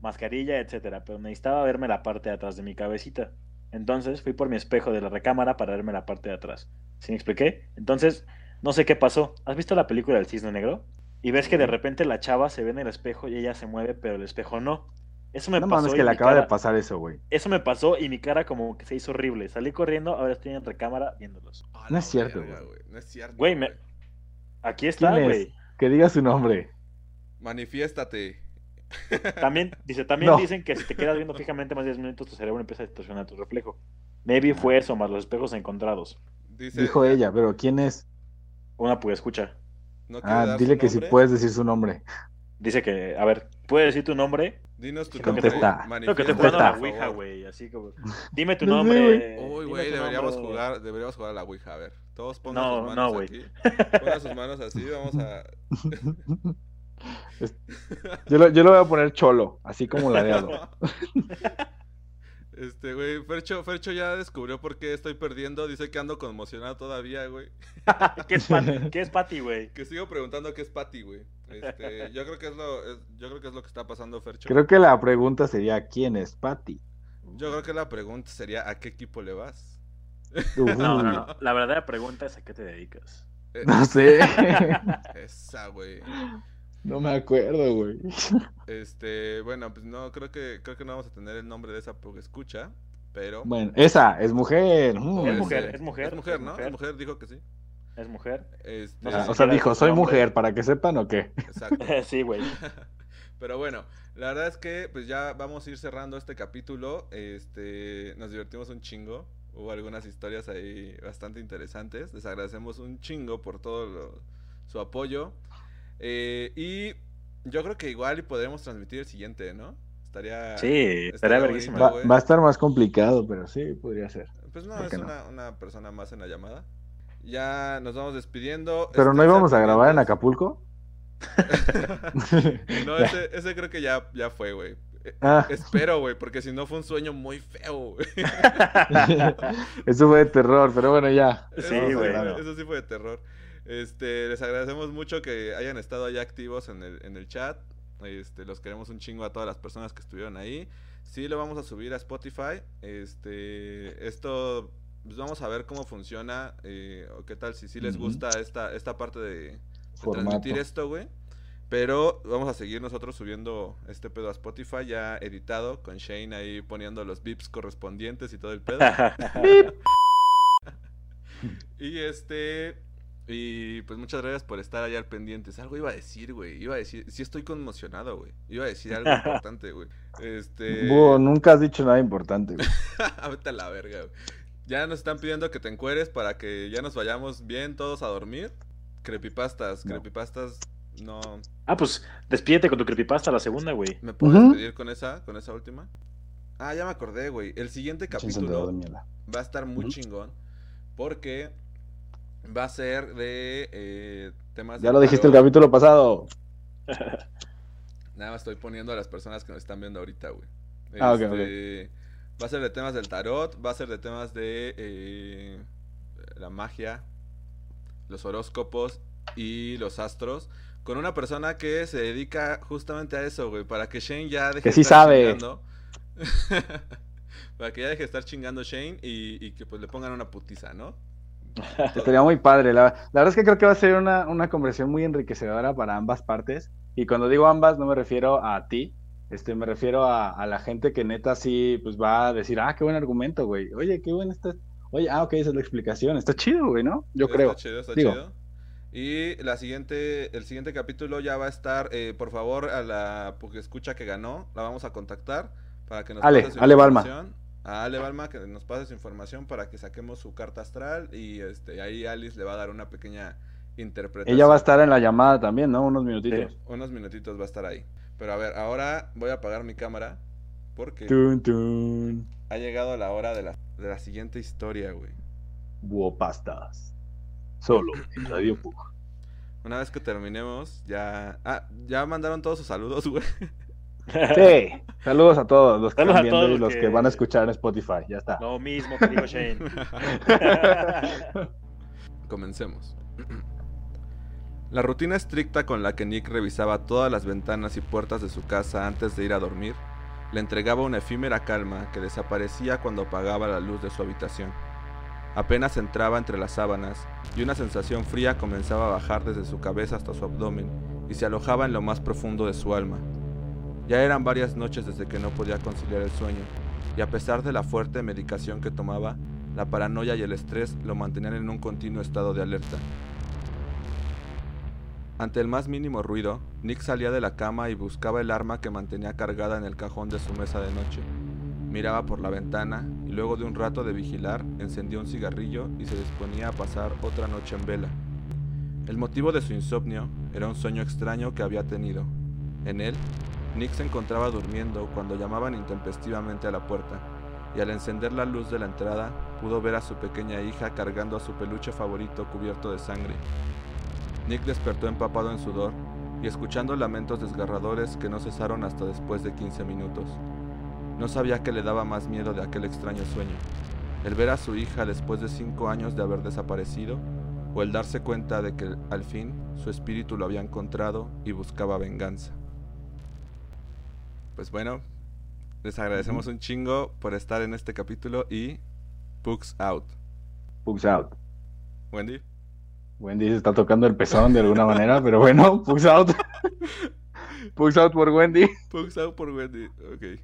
mascarilla, etcétera, pero necesitaba verme la parte de atrás de mi cabecita. Entonces fui por mi espejo de la recámara para verme la parte de atrás. ¿Sí me expliqué? Entonces, no sé qué pasó. ¿Has visto la película del cisne negro? Y ves que de repente la chava se ve en el espejo y ella se mueve, pero el espejo no. Eso me No pasó. mames y que le acaba cara- de pasar eso, güey. Eso me pasó y mi cara como que se hizo horrible. Salí corriendo, ahora estoy en recámara viéndolos. No la es cierto, güey. No es cierto. Güey, me- Aquí está, güey. Que diga su nombre. Manifiéstate. [laughs] También, dice, también No. dicen que si te quedas viendo fijamente más de 10 minutos, tu cerebro empieza a distorsionar tu reflejo. Maybe fue eso, más los espejos encontrados. Dice, Dijo ella, pero ¿quién es? Una pues escucha. ¿No Ah, dar dile su que si puedes decir su nombre. Dice que, a ver, ¿puedes decir tu nombre? Dinos tu nombre. está- Creo que manifiéstate, estoy jugando a la por Ouija, favor. güey. Así como. Dime tu [laughs] No nombre. Uy, güey, nombre. deberíamos jugar, deberíamos jugar a la Ouija. A ver, todos pongan No, sus no, manos güey. aquí. [laughs] Pongan sus manos así, vamos a... [laughs] Yo lo, yo lo voy a poner cholo, así como ladeado. Este, güey, Fercho, Fercho ya descubrió por qué estoy perdiendo. Dice que ando conmocionado todavía, güey. [laughs] ¿Qué es Patty, ¿Qué es Patty, güey? Que sigo preguntando qué es Patty, güey. Este, yo creo que es lo, es- yo creo que es lo que está pasando, Fercho. Creo que la pregunta sería ¿quién es Patty? Yo creo que la pregunta sería ¿a qué equipo le vas? No, no, no. La verdadera pregunta es a qué te dedicas. Eh, No sé. [laughs] Esa, güey. No me acuerdo, güey. Este, bueno, pues no, creo que, creo que no vamos a tener el nombre de esa porque escucha, pero. Bueno, esa, es mujer. mm. puede Es mujer, es mujer, Es mujer, es ¿no? mujer. Es mujer, dijo que sí. ¿Es mujer? Este, No Ah, si o sea, dijo, soy nombre. mujer, para que sepan o qué. Exacto. [laughs] sí, güey. [laughs] Pero bueno, la verdad es que pues ya vamos a ir cerrando este capítulo. Este, nos divertimos un chingo. Hubo algunas historias ahí bastante interesantes. Les agradecemos un chingo por todo lo- su apoyo. Eh, y yo creo que igual y podremos transmitir el siguiente, ¿no? Estaría. Sí, estaría estaría verguísima. Va, güey. va a estar más complicado, pero sí, podría ser. Pues no, ¿Por es no? una, una persona más en la llamada. Ya nos vamos despidiendo. ¿Pero no Estén íbamos a grabar en. Acapulco? [laughs] no, [laughs] ese, ese creo que ya, ya fue, güey. Eh, Ah, Espero, güey, porque si no fue un sueño muy feo, güey. [laughs] eso fue de terror, pero bueno, ya. Sí, Eso güey. fue- Eso sí fue de terror. Este, les agradecemos mucho que hayan estado ahí activos en el, en el chat. Este, los queremos un chingo a todas las personas que estuvieron ahí. Sí, lo vamos a subir a Spotify. Este, esto, pues vamos a ver cómo funciona. eh, o qué tal, si sí les gusta esta, esta parte de, de transmitir esto, güey. Pero vamos a seguir nosotros subiendo este pedo a Spotify ya editado, con Shane ahí poniendo los bips correspondientes y todo el pedo. [laughs] [laughs] Y este. Y pues muchas gracias por estar allá al pendiente. Algo iba a decir, güey. Iba a decir. Sí, estoy conmocionado, güey. Iba a decir algo [laughs] importante, güey. Este. Búho, nunca has dicho nada importante, güey. [laughs] Vete a la verga, güey. Ya nos están pidiendo que te encueres para que ya nos vayamos bien todos a dormir. Creepypastas, No. creepypastas. No. ah, pues despídete con tu creepypasta la segunda, güey. ¿Me puedo Ujú. despedir con esa, con esa última? Ah, ya me acordé, güey. El siguiente capítulo va a estar muy chingón. Porque va a ser de eh, temas Ya lo dijiste el capítulo pasado. [laughs] Nada más estoy poniendo a las personas que nos están viendo ahorita, güey. Ah, ok, Este, Va a ser de temas del tarot, va a ser de temas de eh, la magia, los horóscopos y los astros. Con una persona que se dedica justamente a eso, güey. Para que Shane ya deje Que de sí estar sabe. chingando. [laughs] para que ya deje de estar chingando Shane y, y que pues le pongan una putiza, ¿no? Estaría muy padre. La, la verdad es que creo que va a ser una, una conversación muy enriquecedora para ambas partes. Y cuando digo ambas, no me refiero a ti. Este, me refiero a, a la gente que neta sí pues va a decir, ah, qué buen argumento, güey. Oye, qué bueno está. Oye, ah, ok, esa es la explicación. Está chido, güey, ¿no? Yo Está creo. chido, está Digo. chido. Y la siguiente, el siguiente capítulo ya va a estar, eh, por favor, a la porque escucha que ganó, la vamos a contactar para que nos Ale, Ale Balma. A Ale Balma que nos pase su información para que saquemos su carta astral y este ahí Alice le va a dar una pequeña interpretación. Ella va a estar en la llamada también, ¿no? Unos minutitos. Unos minutitos va a estar ahí. Pero a ver, ahora voy a apagar mi cámara porque Tun, tun. ha llegado la hora de la, de la siguiente historia, güey. Búho pastas. Solo en Radio Pug. Una vez que terminemos, ya... Ah, ya mandaron todos sus saludos, güey. [laughs] Sí. [laughs] Saludos a todos los que Saludos están viendo y los los que... que- van a escuchar en Spotify. Ya está. Lo mismo que dijo Shane. [laughs] [laughs] Comencemos. [clears throat] La rutina estricta con la que Nick revisaba todas las ventanas y puertas de su casa antes de ir a dormir le entregaba una efímera calma que desaparecía cuando apagaba la luz de su habitación. Apenas entraba entre las sábanas y una sensación fría comenzaba a bajar desde su cabeza hasta su abdomen y se alojaba en lo más profundo de su alma. Ya eran varias noches desde que no podía conciliar el sueño, y a pesar de la fuerte medicación que tomaba, la paranoia y el estrés lo mantenían en un continuo estado de alerta. Ante el más mínimo ruido, Nick salía de la cama y buscaba el arma que mantenía cargada en el cajón de su mesa de noche. Miraba por la ventana y luego de un rato de vigilar, encendió un cigarrillo y se disponía a pasar otra noche en vela. El motivo de su insomnio era un sueño extraño que había tenido. En él, Nick se encontraba durmiendo cuando llamaban intempestivamente a la puerta, y al encender la luz de la entrada pudo ver a su pequeña hija cargando a su peluche favorito cubierto de sangre. Nick despertó empapado en sudor y escuchando lamentos desgarradores que no cesaron hasta después de 15 minutos. No sabía qué le daba más miedo de aquel extraño sueño, el ver a su hija después de cinco años de haber desaparecido, o el darse cuenta de que al fin su espíritu lo había encontrado y buscaba venganza. Pues bueno, les agradecemos un chingo por estar en este capítulo y Pugs out. Pugs out. Wendy. Wendy se está tocando el pezón de alguna manera, [laughs] pero bueno, Pugs out. [laughs] Pugs out por Wendy. Pugs out por Wendy, ok.